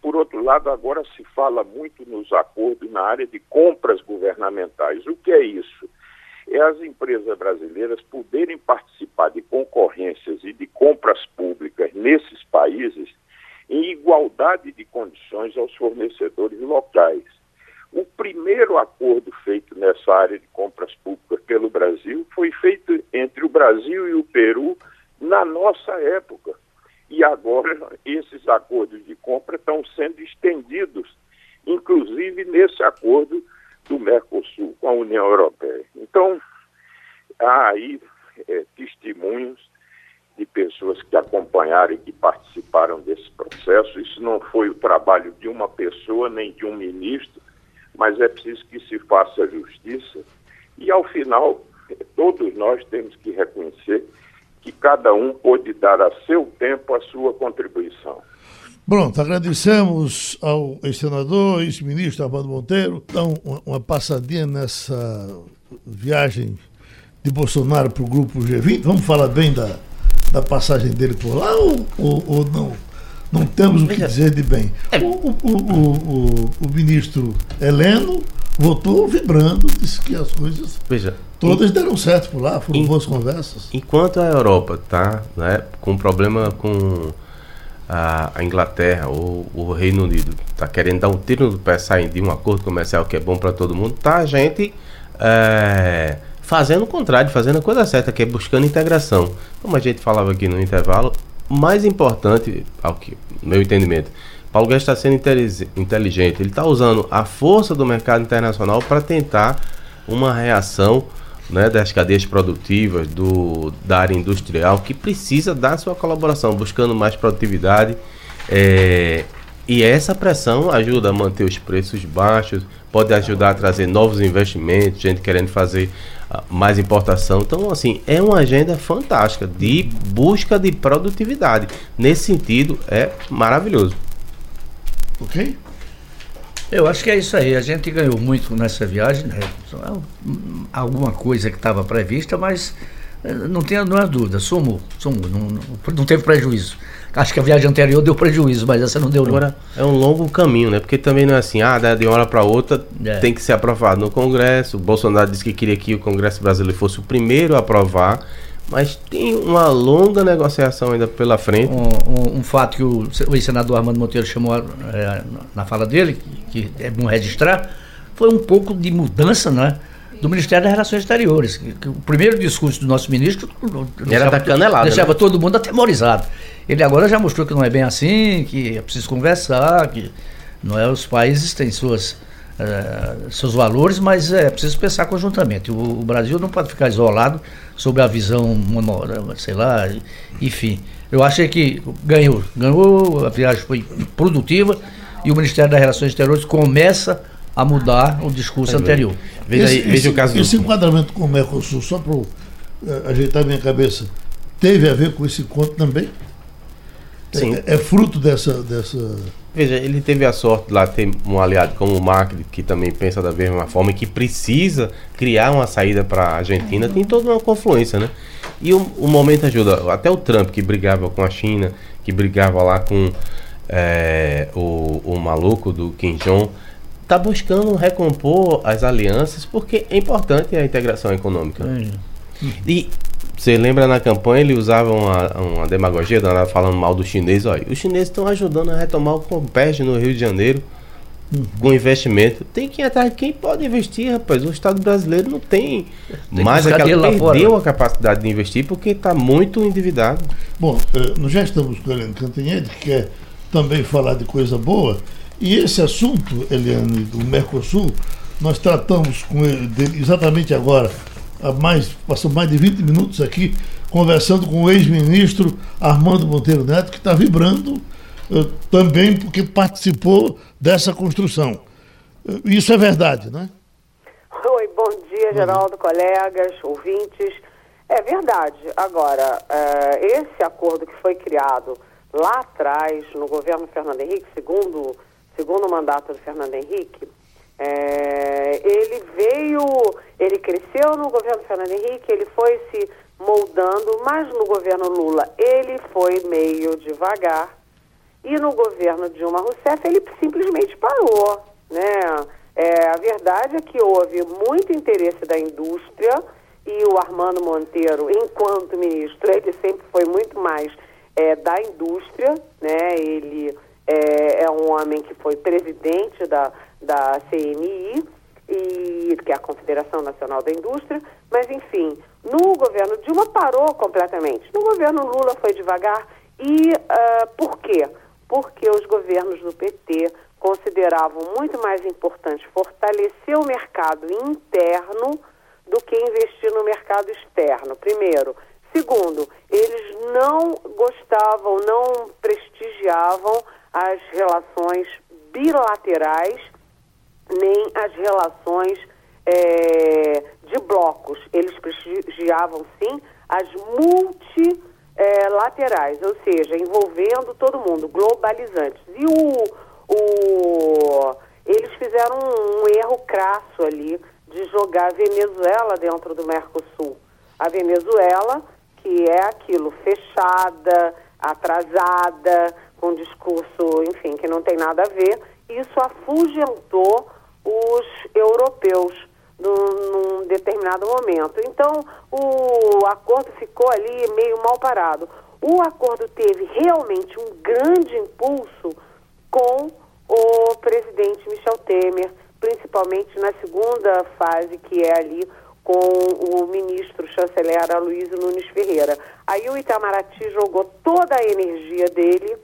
Por outro lado, agora se fala muito nos acordos na área de compras governamentais. O que é isso? É as empresas brasileiras poderem participar de concorrências e de compras públicas nesses países em igualdade de condições aos fornecedores locais. O primeiro acordo feito nessa área de compras públicas pelo Brasil foi feito entre o Brasil e o Peru na nossa época. E agora esses acordos de compra estão sendo estendidos, inclusive nesse acordo do Mercosul com a União Europeia. Então, há aí é, testemunhos de pessoas que acompanharam e que participaram desse processo. Isso não foi o trabalho de uma pessoa nem de um ministro, mas é preciso que se faça justiça e, ao final, todos nós temos que reconhecer que cada um pode dar a seu tempo a sua contribuição. Pronto, agradecemos ao ex-senador, ex-ministro Armando Monteiro. Então, uma passadinha nessa viagem de Bolsonaro para o grupo G20. Vamos falar bem da, da passagem dele por lá ou, ou, ou não? Não temos o que dizer de bem. É. O, o, o, o, ministro Heleno votou vibrando, disse que as coisas Veja, todas deram certo por lá, foram boas conversas. Enquanto a Europa está né, com problema com a, a, Inglaterra ou o Reino Unido está querendo dar um tiro no pé saindo de um acordo comercial que é bom para todo mundo, tá a gente é, fazendo o contrário, fazendo a coisa certa, que é buscando integração. Como a gente falava aqui no intervalo, mais importante, ao que meu entendimento, Paulo Guedes está sendo inteligente. Ele está usando a força do mercado internacional para tentar uma reação né, das cadeias produtivas, do, da área industrial, que precisa dar sua colaboração, buscando mais produtividade. É, e essa pressão ajuda a manter os preços baixos, pode ajudar a trazer novos investimentos, gente querendo fazer mais importação. Então, assim, é uma agenda fantástica de busca de produtividade. Nesse sentido, é maravilhoso. Ok? Eu acho que é isso aí. A gente ganhou muito nessa viagem, né? alguma coisa que estava prevista, mas eh, não tenha, não é dúvida, somou, somou, não, não, não, teve prejuízo. Acho que a viagem anterior deu prejuízo, mas essa não deu Agora, é um longo caminho, né? Porque também não é assim, ah, de uma hora para outra é. tem que ser aprovado no Congresso. O Bolsonaro disse que queria que o Congresso brasileiro fosse o primeiro a aprovar mas tem uma longa negociação ainda pela frente. Um, um, um fato que o, o ex-senador Armando Monteiro chamou é, na fala dele, que, é bom registrar, foi um pouco de mudança, né? do Ministério das Relações Exteriores. Que, que o primeiro discurso do nosso ministro era da canelada. Deixava né? todo mundo atemorizado. Ele agora já mostrou que não é bem assim, que é preciso conversar, que não é, os países têm suas uh, seus valores, mas é preciso pensar conjuntamente. O, o, Brasil não pode ficar isolado sobre a visão, sei lá, enfim. Eu achei que ganhou, ganhou, a viagem foi produtiva e o Ministério das Relações Exteriores começa a mudar o discurso é anterior. Veja, esse, aí, veja esse, o caso esse do... enquadramento com o Mercosul, só para uh, ajeitar minha cabeça, teve a ver com esse encontro também? Sim. É, é fruto dessa, dessa Veja, ele teve a sorte de lá ter um aliado como o Macri, que também pensa da mesma forma e que precisa criar uma saída para a Argentina, tem toda uma confluência, né? E o, o, momento ajuda. Até o Trump, que brigava com a China, que brigava lá com é, o, o maluco do Kim Jong, está buscando recompor as alianças porque é importante a integração econômica. É. E você lembra na campanha ele usava uma, uma demagogia falando mal do chinês. Olha, os chineses estão ajudando a retomar o Compérgio no Rio de Janeiro uhum. com investimento. Tem que ir atrás de quem pode investir, rapaz. O Estado brasileiro não tem, tem mais aquela. Perdeu fora. a capacidade de investir porque está muito endividado. Bom, eh, nós já estamos com a Eliane Cantanhede, que quer também falar de coisa boa. E esse assunto, Eliane, do Mercosul, nós tratamos com ele exatamente agora há mais, passou mais de 20 minutos aqui conversando com o ex-ministro Armando Monteiro Neto, que está vibrando uh, também porque participou dessa construção. Uh, isso é verdade, né? Oi, bom dia, Geraldo, colegas, ouvintes. É verdade. Agora, uh, esse acordo que foi criado lá atrás, no governo Fernando Henrique, segundo, segundo o mandato do Fernando Henrique, é, ele veio, ele cresceu no governo Fernando Henrique, ele foi se moldando, mas no governo Lula ele foi meio devagar. E no governo Dilma Rousseff ele simplesmente parou. Né? É, a verdade é que houve muito interesse da indústria e o Armando Monteiro, enquanto ministro, ele sempre foi muito mais é, da indústria, né? Ele é, é um homem que foi presidente da, da CNI, e, que é a Confederação Nacional da Indústria, mas enfim, no governo Dilma parou completamente. No governo Lula foi devagar. E uh, por quê? Porque os governos do PT consideravam muito mais importante fortalecer o mercado interno do que investir no mercado externo, primeiro. Segundo, eles não gostavam, não prestigiavam as relações bilaterais nem as relações é, de blocos. Eles prestigiavam, sim, as multilaterais, é, ou seja, envolvendo todo mundo, globalizantes. E o, o, eles fizeram um, erro crasso ali de jogar a Venezuela dentro do Mercosul. A Venezuela, que é aquilo, fechada, atrasada, com discurso, enfim, que não tem nada a ver, isso afugentou os europeus num, num determinado momento. Então, o acordo ficou ali meio mal parado. O acordo teve realmente um grande impulso com o presidente Michel Temer, principalmente na segunda fase, que é ali com o ministro chanceler Aloysio Nunes Ferreira. Aí o Itamaraty jogou toda a energia dele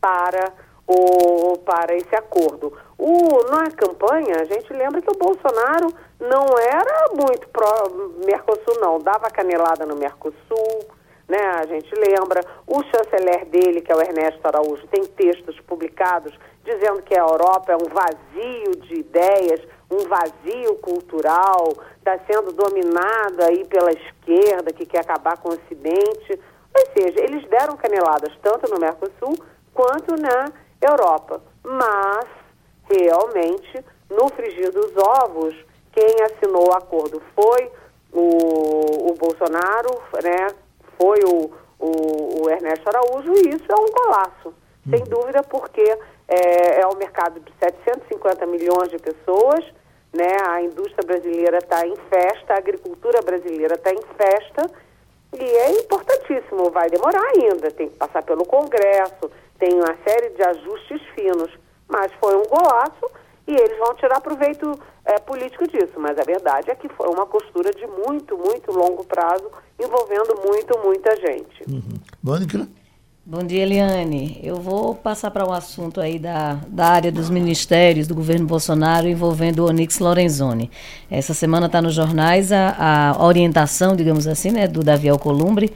para o, para esse acordo. O, na campanha, a gente lembra que o Bolsonaro não era muito pró-Mercosul, não. Dava canelada no Mercosul, né? A gente lembra. O chanceler dele, que é o Ernesto Araújo, tem textos publicados dizendo que a Europa é um vazio de ideias, um vazio cultural, está sendo dominado aí pela esquerda que quer acabar com o Ocidente. Ou seja, eles deram caneladas tanto no Mercosul quanto na Europa. Mas, realmente, no frigir dos ovos, quem assinou o acordo foi o, o Bolsonaro, né? foi o, o, o, Ernesto Araújo, e isso é um golaço, uhum. sem dúvida, porque é, é um mercado de 750 milhões de pessoas, né? a indústria brasileira está em festa, a agricultura brasileira está em festa, e é importantíssimo, vai demorar ainda, tem que passar pelo Congresso, tem uma série de ajustes finos, mas foi um golaço e eles vão tirar proveito é, político disso. Mas a verdade é que foi uma costura de muito, muito longo prazo, envolvendo muito, muita gente. Uhum. Mônica? Bom dia, Eliane. Eu vou passar para um assunto aí da, da área dos ministérios do governo Bolsonaro envolvendo o Onyx Lorenzoni. Essa semana está nos jornais a, a, orientação, digamos assim, né, do Davi Alcolumbre,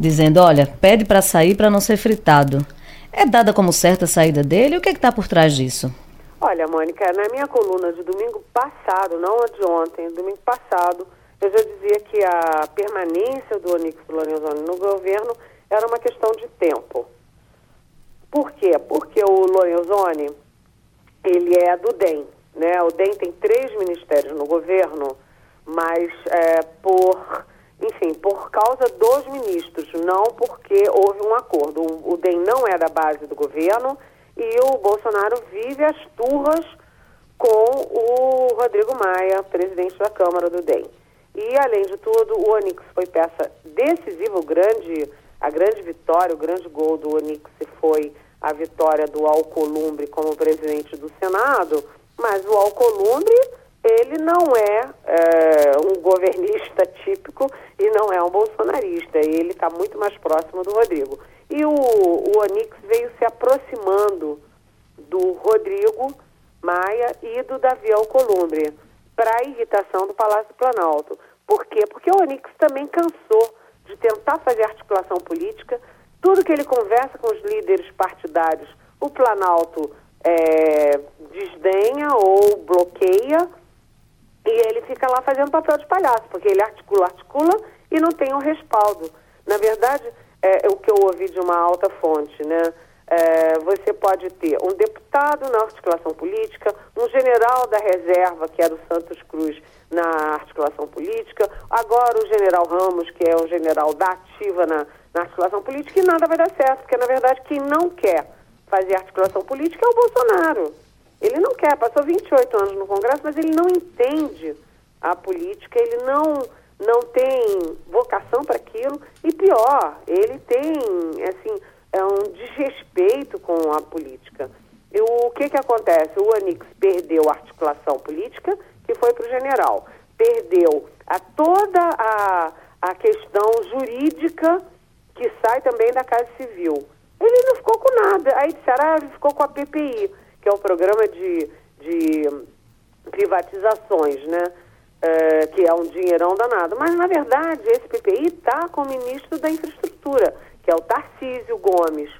dizendo, olha, pede para sair para não ser fritado. É dada como certa a saída dele? O que é está por trás disso? Olha, Mônica, na minha coluna de domingo passado, não a de ontem, domingo passado, eu já dizia que a permanência do Onix Lorenzoni no governo era uma questão de tempo. Por quê? Porque o Lorenzoni, ele é do DEM, né? O DEM tem três ministérios no governo, mas é, por enfim, por causa dos ministros, não porque houve um acordo. O, o DEM não é da base do governo e o Bolsonaro vive as turras com o Rodrigo Maia, presidente da Câmara do DEM. E, além de tudo, o Onix foi peça decisiva, o grande, a grande vitória, o grande gol do Onix foi a vitória do Alcolumbre como presidente do Senado, mas o Alcolumbre ele não é, é, um governista típico e não é um bolsonarista. Ele está muito mais próximo do Rodrigo. E o, o Onix veio se aproximando do Rodrigo Maia e do Davi Alcolumbre para irritação do Palácio Planalto. Por quê? Porque o Onix também cansou de tentar fazer articulação política. Tudo que ele conversa com os líderes partidários, o Planalto é, desdenha ou bloqueia e ele fica lá fazendo papel de palhaço, porque ele articula, articula e não tem o um respaldo. Na verdade, é, é, o que eu ouvi de uma alta fonte, né? É, você pode ter um deputado na articulação política, um general da reserva, que é do Santos Cruz, na articulação política, agora o general Ramos, que é um general da ativa na, na articulação política, e nada vai dar certo, porque na verdade quem não quer fazer articulação política é o Bolsonaro. Ele não quer, passou 28 anos no Congresso, mas ele não entende a política, ele não, não tem vocação para aquilo e pior, ele tem assim, é um desrespeito com a política. E o que, que acontece? O Anix perdeu a articulação política, que foi para o general. Perdeu a toda a, a questão jurídica que sai também da Casa Civil. Ele não ficou com nada. Aí disseram, ah, ele ficou com a PPI que é o programa de, de privatizações, né? É, que é um dinheirão danado. Mas, na verdade, esse PPI está com o ministro da Infraestrutura, que é o Tarcísio Gomes.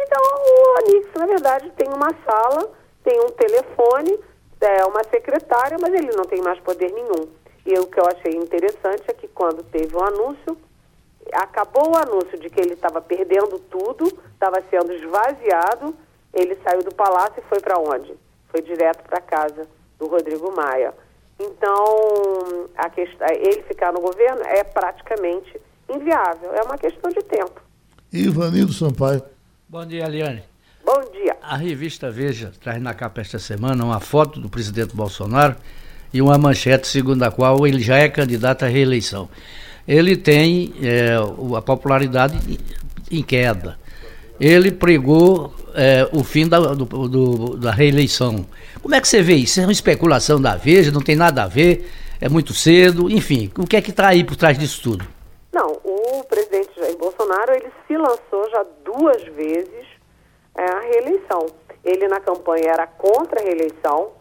Então, o Onix, na verdade, tem uma sala, tem um telefone, é uma secretária, mas ele não tem mais poder nenhum. E o que eu achei interessante é que quando teve o um anúncio, acabou o anúncio de que ele estava perdendo tudo, estava sendo esvaziado, ele saiu do palácio e foi para onde? Foi direto para casa do Rodrigo Maia. Então, a questão, ele ficar no governo é praticamente inviável. É uma questão de tempo. Ivanildo Sampaio. Bom dia, Eliane. Bom dia. A revista Veja traz na capa esta semana uma foto do presidente Bolsonaro e uma manchete segundo a qual ele já é candidato à reeleição. Ele tem é, a popularidade em queda. Ele pregou é, o fim da, do, do, da reeleição. Como é que você vê isso? É uma especulação da Veja, não tem nada a ver. É muito cedo? Enfim, o que é que está aí por trás disso tudo? Não, o presidente Jair Bolsonaro ele se lançou já duas vezes é, a reeleição. Ele na campanha era contra a reeleição,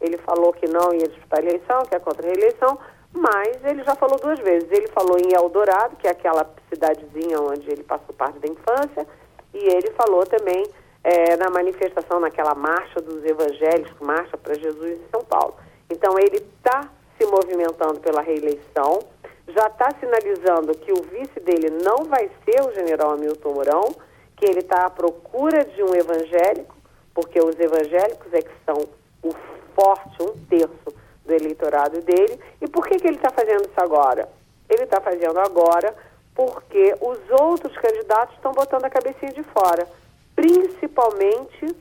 ele falou que não ia disputar a eleição, que é contra a reeleição, mas ele já falou duas vezes. Ele falou em Eldorado, que é aquela cidadezinha onde ele passou parte da infância, e ele falou também é, na manifestação, naquela marcha dos evangélicos, marcha para Jesus em São Paulo. Então ele está se movimentando pela reeleição, já está sinalizando que o vice dele não vai ser o general Hamilton Mourão, que ele está à procura de um evangélico, porque os evangélicos é que são o forte, um terço do eleitorado dele. E por que, que ele está fazendo isso agora? Ele está fazendo agora porque os outros candidatos estão botando a cabecinha de fora, principalmente,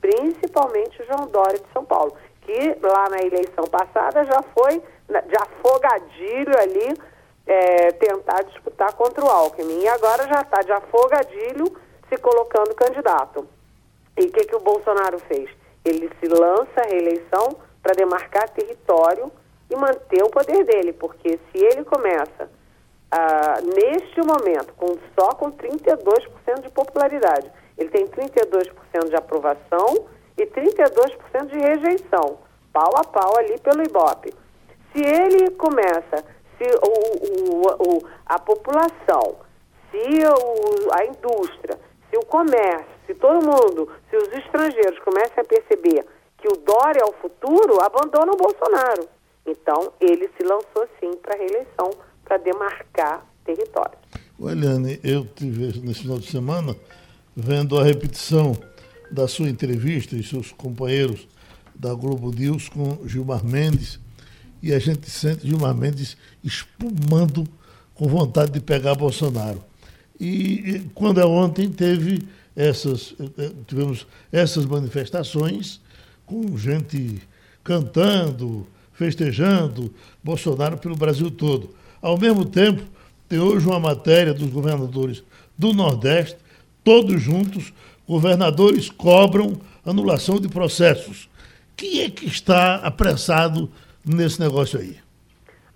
principalmente o João Dória de São Paulo, que lá na eleição passada já foi de afogadilho ali é, tentar disputar contra o Alckmin. E agora já está de afogadilho se colocando candidato. E o que, que o Bolsonaro fez? Ele se lança à reeleição para demarcar território e manter o poder dele, porque se ele começa ah, neste momento com só com 32% de popularidade, ele tem 32% de aprovação e 32% de rejeição, pau a pau ali pelo Ibope. Se ele começa, se o, o, o a população, se o, a indústria, se o comércio, se todo mundo, se os estrangeiros começam a perceber que o Dória é o futuro, abandona o Bolsonaro. Então, ele se lançou sim para a reeleição, para demarcar território. Eliane, eu tive nesse final de semana vendo a repetição da sua entrevista e seus companheiros da Globo News com Gilmar Mendes, e a gente sente Gilmar Mendes espumando com vontade de pegar Bolsonaro. E, e quando é ontem teve essas, eh, eh, tivemos essas manifestações com gente cantando, festejando Bolsonaro pelo Brasil todo. Ao mesmo tempo, tem hoje uma matéria dos governadores do Nordeste, todos juntos, governadores cobram anulação de processos. Quem é que está apressado nesse negócio aí?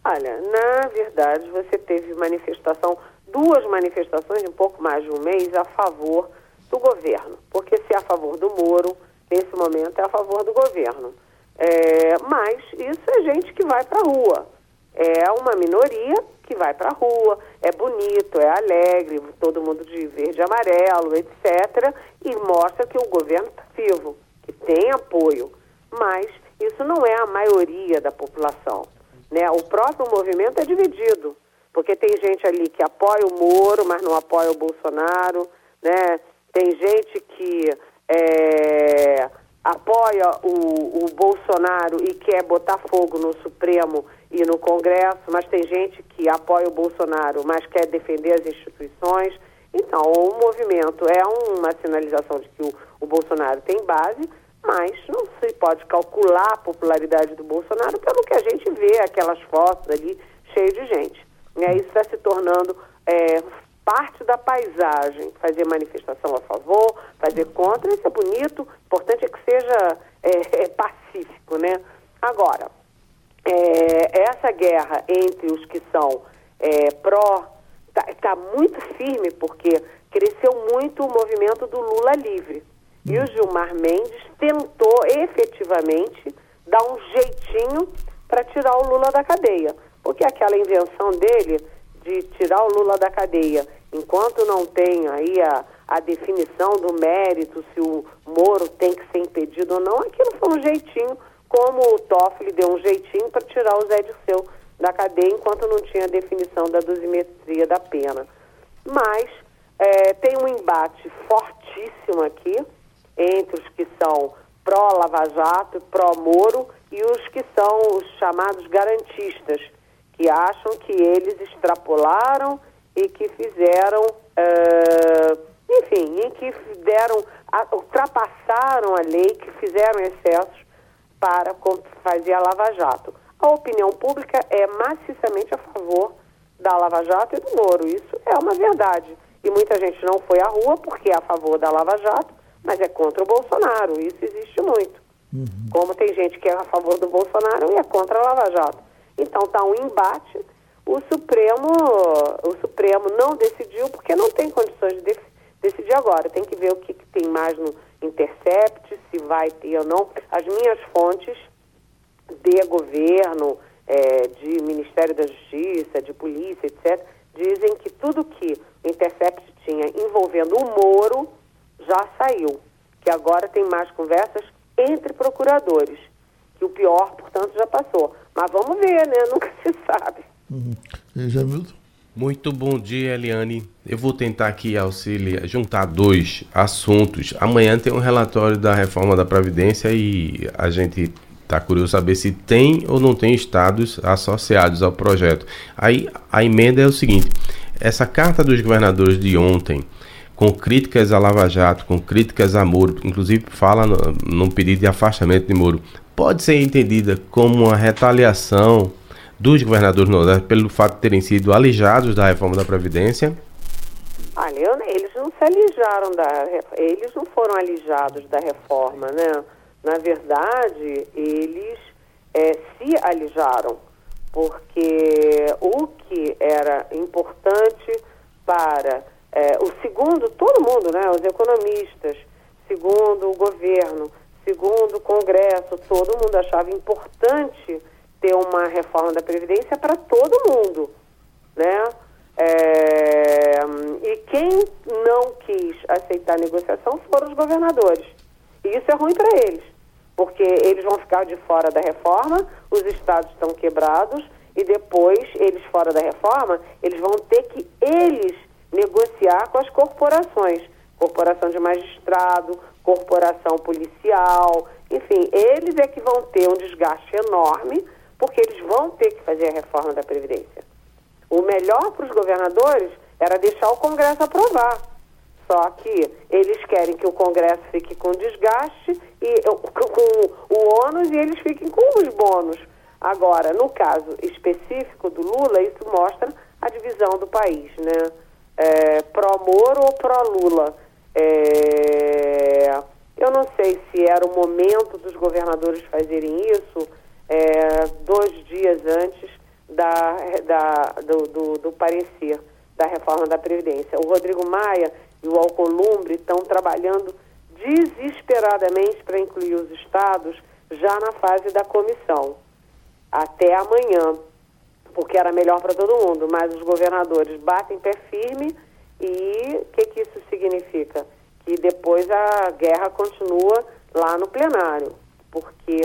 Olha, na verdade, você teve manifestação, duas manifestações em pouco mais de um mês a favor do governo. Porque se é a favor do Moro, nesse momento é a favor do governo. É, mas isso é gente que vai para a rua. É uma minoria que vai para a rua, é bonito, é alegre, todo mundo de verde e amarelo, etc. E mostra que o governo está vivo, que tem apoio. Mas isso não é a maioria da população. Né? O próprio movimento é dividido, porque tem gente ali que apoia o Moro, mas não apoia o Bolsonaro, né? tem gente que é, apoia o, o Bolsonaro e quer botar fogo no Supremo e no Congresso, mas tem gente que apoia o Bolsonaro, mas quer defender as instituições. Então, o movimento é uma sinalização de que o, o Bolsonaro tem base, mas não se pode calcular a popularidade do Bolsonaro pelo que a gente vê, aquelas fotos ali cheias de gente. Né? Isso está se tornando é, parte da paisagem, fazer manifestação a favor, fazer contra, isso é bonito, importante é que seja é, é pacífico, né? Agora, é, essa guerra entre os que são é, pró está tá muito firme porque cresceu muito o movimento do Lula livre. E o Gilmar Mendes tentou efetivamente dar um jeitinho para tirar o Lula da cadeia. Porque aquela invenção dele de tirar o Lula da cadeia, enquanto não tem aí a, a definição do mérito, se o Moro tem que ser impedido ou não, aquilo foi um jeitinho, como o Toffoli deu um jeitinho para tirar o Zé Dirceu da cadeia, enquanto não tinha definição da dosimetria da pena. Mas é, tem um embate fortíssimo aqui entre os que são pró-Lava Jato, pró-Moro e os que são os chamados garantistas, que acham que eles extrapolaram e que fizeram, uh, enfim, em que deram, ultrapassaram a lei, que fizeram excessos para fazer a Lava Jato. A opinião pública é maciçamente a favor da Lava Jato e do Moro. Isso é uma verdade. E muita gente não foi à rua porque é a favor da Lava Jato, mas é contra o Bolsonaro. Isso existe muito. Uhum. Como tem gente que é a favor do Bolsonaro e é contra a Lava Jato. Então está um embate. O Supremo, o Supremo não decidiu porque não tem condições de decidir agora. Tem que ver o que, que tem mais no Intercept, se vai ter ou não. As minhas fontes de governo, é, de Ministério da Justiça, de polícia, etc., dizem que tudo que o Intercept tinha envolvendo o Moro já saiu. Que agora tem mais conversas entre procuradores. Que o pior, portanto, já passou. Mas vamos ver, né? Nunca se sabe. Uhum. E? Muito bom dia, Eliane. Eu vou tentar aqui auxiliar, juntar dois assuntos. Amanhã tem um relatório da reforma da Previdência e a gente está curioso saber se tem ou não tem estados associados ao projeto. Aí a emenda é o seguinte: essa carta dos governadores de ontem, com críticas a Lava Jato, com críticas a Moro, inclusive fala num pedido de afastamento de Moro, pode ser entendida como uma retaliação dos governadores Nordeste pelo fato de terem sido alijados da reforma da Previdência? Olha, eles não se alijaram da eles não foram alijados da reforma, né? Na verdade, eles é, se alijaram, porque o que era importante para é, o segundo, todo mundo, né? Os economistas, segundo o governo, segundo o Congresso, todo mundo achava importante ter uma reforma da Previdência para todo mundo, né? É, e quem não quis aceitar a negociação foram os governadores. E isso é ruim para eles, porque eles vão ficar de fora da reforma, os estados estão quebrados, e depois, eles fora da reforma, eles vão ter que, eles, negociar com as corporações. Corporação de magistrado, corporação policial, enfim, eles é que vão ter um desgaste enorme porque eles vão ter que fazer a reforma da Previdência. O melhor para os governadores era deixar o Congresso aprovar. Só que eles querem que o Congresso fique com desgaste e com o ônus e eles fiquem com os bônus. Agora, no caso específico do Lula, isso mostra a divisão do país, né? É, pró-Moro ou pró-Lula. É, eu não sei se era o momento dos governadores fazerem isso, é, dois dias antes da, da, do, do, do, parecer da reforma da Previdência. O Rodrigo Maia e o Alcolumbre estão trabalhando desesperadamente para incluir os estados já na fase da comissão, até amanhã, porque era melhor para todo mundo, mas os governadores batem pé firme e o que, que isso significa? Que depois a guerra continua lá no plenário, porque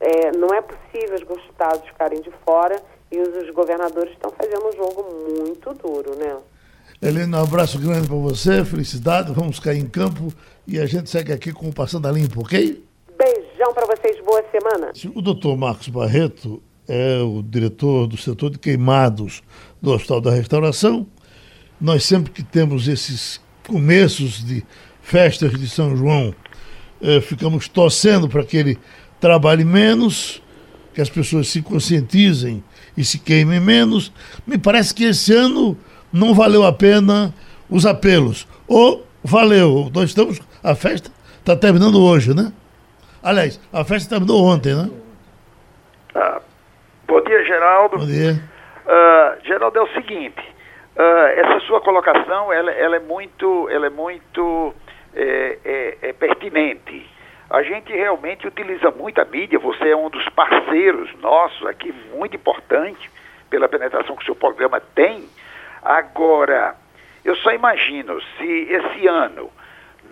é, não é possível os estados ficarem de fora e os, os governadores estão fazendo um jogo muito duro, né? Helena, um abraço grande para você, felicidade, vamos cair em campo e a gente segue aqui com o Passando a Limpo, ok? Beijão para vocês, boa semana. O doutor Marcos Barreto é o diretor do setor de queimados do Hospital da Restauração. Nós sempre que temos esses começos de festas de São João, eh, ficamos torcendo para que ele trabalhe menos, que as pessoas se conscientizem e se queimem menos. Me parece que esse ano não valeu a pena os apelos. Ou valeu, nós estamos. A festa está terminando hoje, né? Aliás, a festa terminou ontem, né? Ah, bom dia, Geraldo. Bom dia. Uh, Geraldo, é o seguinte, uh, essa sua colocação, ela, ela é muito, ela é muito é, é, é pertinente. A gente realmente utiliza muito a mídia, você é um dos parceiros nossos aqui, muito importante, pela penetração que o seu programa tem. Agora, eu só imagino se esse ano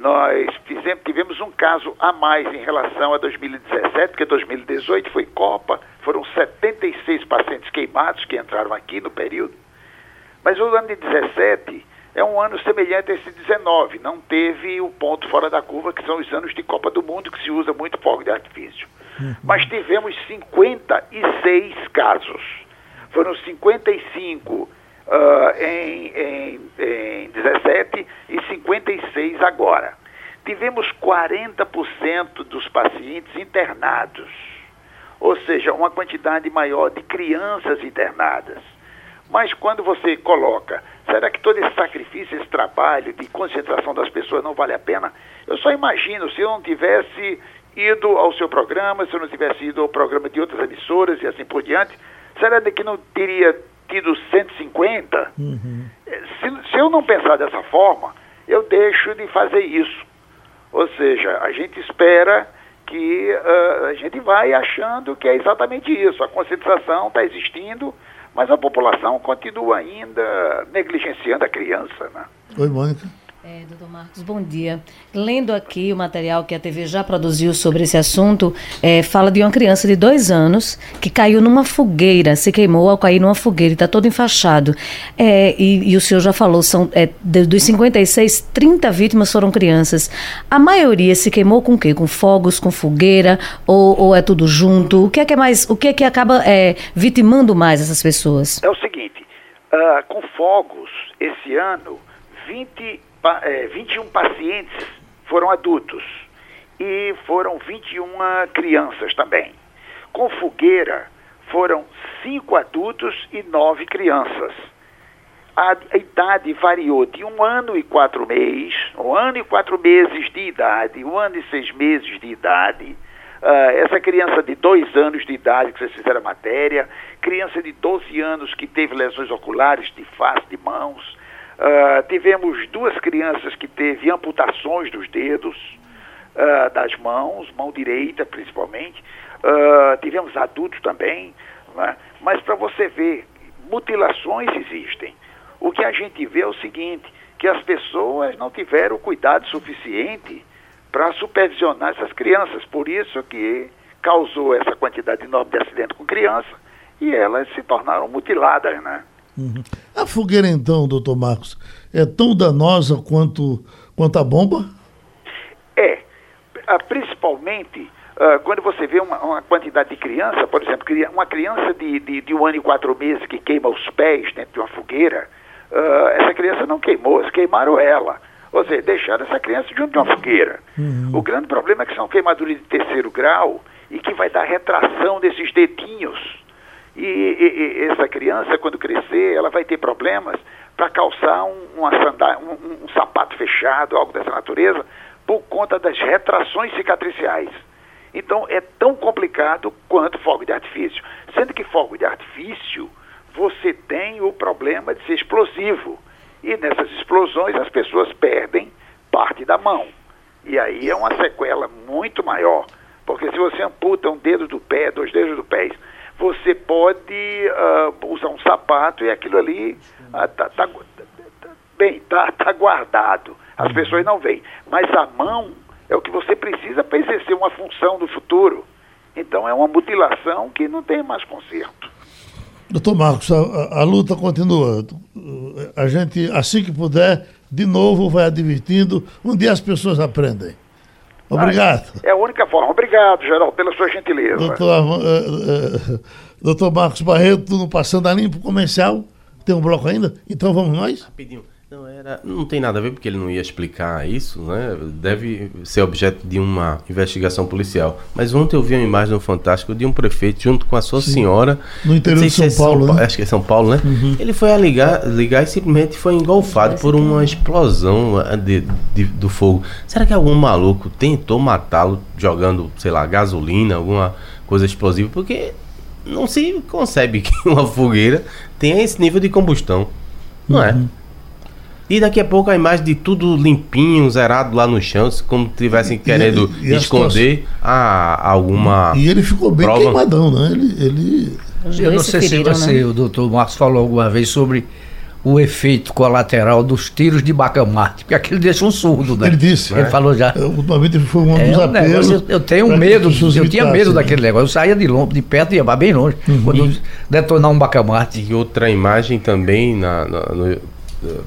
nós fizemos, tivemos um caso a mais em relação a 2017, porque 2018 foi Copa, foram 76 pacientes queimados que entraram aqui no período. Mas o ano de 17 é um ano semelhante a esse 19. Não teve o ponto fora da curva, que são os anos de Copa do Mundo, que se usa muito fogo de artifício. Uhum. Mas tivemos 56 casos. Foram 55 uh, em, em, em 17 e 56 agora. Tivemos 40% dos pacientes internados, ou seja, uma quantidade maior de crianças internadas. Mas quando você coloca, será que todo esse sacrifício, esse trabalho de concentração das pessoas não vale a pena? Eu só imagino se eu não tivesse ido ao seu programa, se eu não tivesse ido ao programa de outras emissoras e assim por diante, Será que não teria tido 150? Uhum. Se, se eu não pensar dessa forma, eu deixo de fazer isso. Ou seja, a gente espera que uh, a gente vai achando que é exatamente isso. A conscientização está existindo, mas a população continua ainda negligenciando a criança. Né? Oi, Mônica. É, doutor Marcos, bom dia. Lendo aqui o material que a TV já produziu sobre esse assunto, é, fala de uma criança de dois anos que caiu numa fogueira, se queimou ao cair numa fogueira, está todo enfaixado. É, e, e, o senhor já falou, são é, dos 56, 30 vítimas foram crianças. A maioria se queimou com o quê? Com fogos, com fogueira, ou, ou é tudo junto? O que é que é mais, o que é que acaba é, vitimando mais essas pessoas? É o seguinte, uh, com fogos, esse ano, 20 é, 21 pacientes foram adultos e foram 21 crianças também. Com fogueira, foram 5 adultos e 9 crianças. A, idade variou de um ano e quatro meses, um ano e quatro meses de idade, um ano e seis meses de idade. Uh, essa criança de dois anos de idade que vocês fizeram a matéria, criança de 12 anos que teve lesões oculares de face, de mãos, Uh, tivemos duas crianças que teve amputações dos dedos, uh, das mãos, mão direita principalmente. Uh, tivemos adultos também. Né? Mas para você ver, mutilações existem. O que a gente vê é o seguinte, que as pessoas não tiveram cuidado suficiente para supervisionar essas crianças. Por isso que causou essa quantidade enorme de acidente com criança e elas se tornaram mutiladas, né? Uhum. A fogueira, então, doutor Marcos, é tão danosa quanto, quanto a bomba? É. Ah, principalmente uh, quando você vê uma, uma, quantidade de criança, por exemplo, uma criança de, de, de, um ano e quatro meses que queima os pés dentro de uma fogueira, uh, essa criança não queimou, eles queimaram ela. Ou seja, deixaram essa criança junto de uma fogueira. Uhum. O grande problema é que são queimaduras de terceiro grau e que vai dar retração desses dedinhos e, e, e, essa criança, quando crescer, ela vai ter problemas para calçar um, sandália, um, um, sapato fechado, algo dessa natureza, por conta das retrações cicatriciais. Então é tão complicado quanto fogo de artifício. Sendo que fogo de artifício, você tem o problema de ser explosivo. E nessas explosões as pessoas perdem parte da mão. E aí é uma sequela muito maior. Porque se você amputa um dedo do pé, dois dedos do pé, você pode uh, usar um sapato e aquilo ali uh, tá, tá, bem, tá, tá guardado. As pessoas não veem. Mas a mão é o que você precisa para exercer uma função no futuro. Então é uma mutilação que não tem mais conserto. Doutor Marcos, a, a, luta continua. A gente, assim que puder, de novo vai advertindo. Um dia as pessoas aprendem. Obrigado. Ah, é a única forma. Obrigado, Geraldo, pela sua gentileza. Doutor, uh, uh, doutor Marcos Barreto, no Passando a Limpo Comercial. Tem um bloco ainda? Então vamos nós? Rapidinho. Não, era, não tem nada a ver porque ele não ia explicar isso, né? Deve ser objeto de uma investigação policial. Mas ontem eu vi uma imagem no Fantástico de um prefeito junto com a sua Sim. senhora. No interior de São, é Paulo, São, né? Acho que é São Paulo, né? Uhum. Ele foi a ligar, ligar e simplesmente foi engolfado por uma explosão de, de, do fogo. Será que algum maluco tentou matá-lo jogando, sei lá, gasolina, alguma coisa explosiva? Porque não se concebe que uma fogueira tenha esse nível de combustão. Não é? uhum. é? E daqui a pouco a imagem de tudo limpinho, zerado lá no chão, como tivessem querendo e, e esconder a, alguma. E ele ficou bem prova. queimadão, né? Ele. ele... Eu não sei se você, né? o doutor Marcos falou alguma vez sobre o efeito colateral dos tiros de bacamarte, porque aquilo deixa um surdo, né? Ele disse. Ele é. falou já. Ultimamente foi um é, dos apelos. Negócio, eu, eu tenho medo, eu tinha medo daquele negócio. Eu saía de longe, de perto e ia bem longe, uhum. quando detonar um bacamarte. E outra imagem também na, na no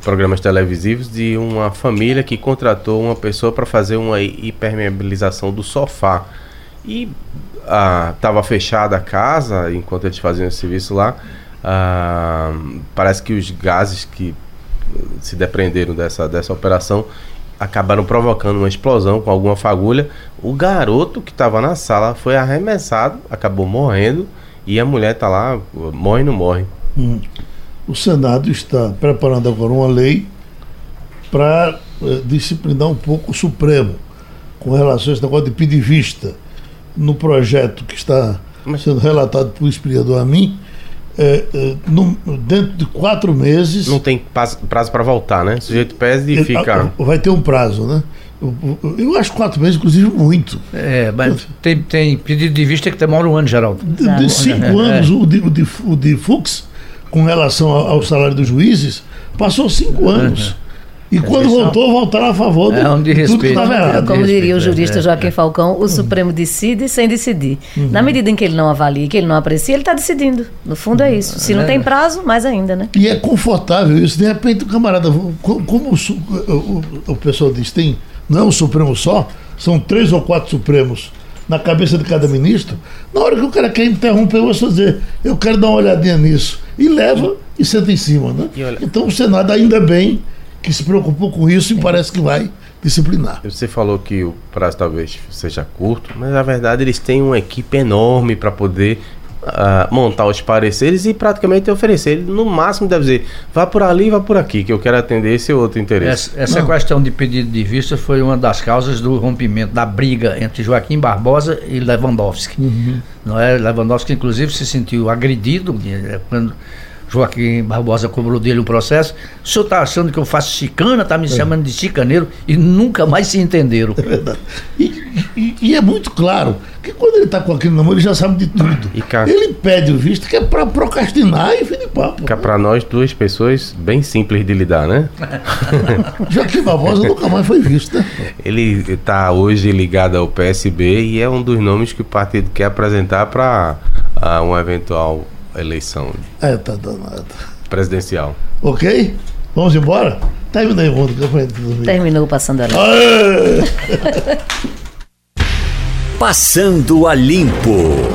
programas televisivos de uma família que contratou uma pessoa para fazer uma hipermeabilização do sofá. E estava ah, fechada a casa enquanto eles faziam esse serviço lá. Ah, parece que os gases que se depreenderam dessa, dessa operação acabaram provocando uma explosão com alguma fagulha. O garoto que estava na sala foi arremessado, acabou morrendo e a mulher está lá, morre não morre. Hum o Senado está preparando agora uma lei para eh, disciplinar um pouco o Supremo com relação a esse negócio de pedir vista no projeto que está sendo relatado por explicador a mim, é, é, no, dentro de quatro meses. Não tem prazo para voltar, né? O sujeito pede e fica. Vai ter um prazo, né? Eu, eu acho quatro meses, inclusive, muito. É, mas tem, tem pedido de vista que demora um ano, Geraldo. De, de cinco é, anos, o, de, o, de, o de Fux, com relação ao, salário dos juízes, passou cinco anos. E é quando voltou, voltaram a favor é um de respeito. tudo que estava errado. Como diria o jurista é, Joaquim Falcão, o Supremo decide sem decidir. Uhum. Na medida em que ele não avalia, que ele não aprecia, ele está decidindo. No fundo é isso. Se não tem prazo, mais ainda, né? E é confortável isso. De repente o camarada, como o, o, o pessoal diz, tem, não é um Supremo só, são três ou quatro Supremos na cabeça de cada ministro, na hora que o cara quer interromper, eu vou dizer, eu quero dar uma olhadinha nisso. E leva e senta em cima, né? Então o Senado ainda bem que se preocupou com isso e parece que vai disciplinar. Você falou que o prazo talvez seja curto, mas na verdade eles têm uma equipe enorme para poder uh, montar os pareceres e praticamente oferecer. Ele no máximo deve dizer, vá por ali, vá por aqui, que eu quero atender esse outro interesse. Essa, essa questão de pedido de vista foi uma das causas do rompimento da briga entre Joaquim Barbosa e Lewandowski. Uhum. Não é? Lewandowski, inclusive, se sentiu agredido eh, quando Joaquim Barbosa cobrou dele o processo. O senhor está achando que eu faço chicana, está me é. chamando de chicaneiro e nunca mais se entenderam. É verdade. E, e, e é muito claro que quando ele está com aquele namoro, ele já sabe de tudo. Cá, ele pede o visto que é para procrastinar e fim de papo. Que é para nós duas pessoas bem simples de lidar, né? Joaquim Barbosa nunca mais foi visto, né? Ele está hoje ligado ao PSB e é um dos nomes que o partido quer apresentar para uh, ah, um eventual eleição. É, tá danado. Presidencial. Ok? Vamos embora? Terminei o mundo. Terminou passando a limpo. passando a limpo.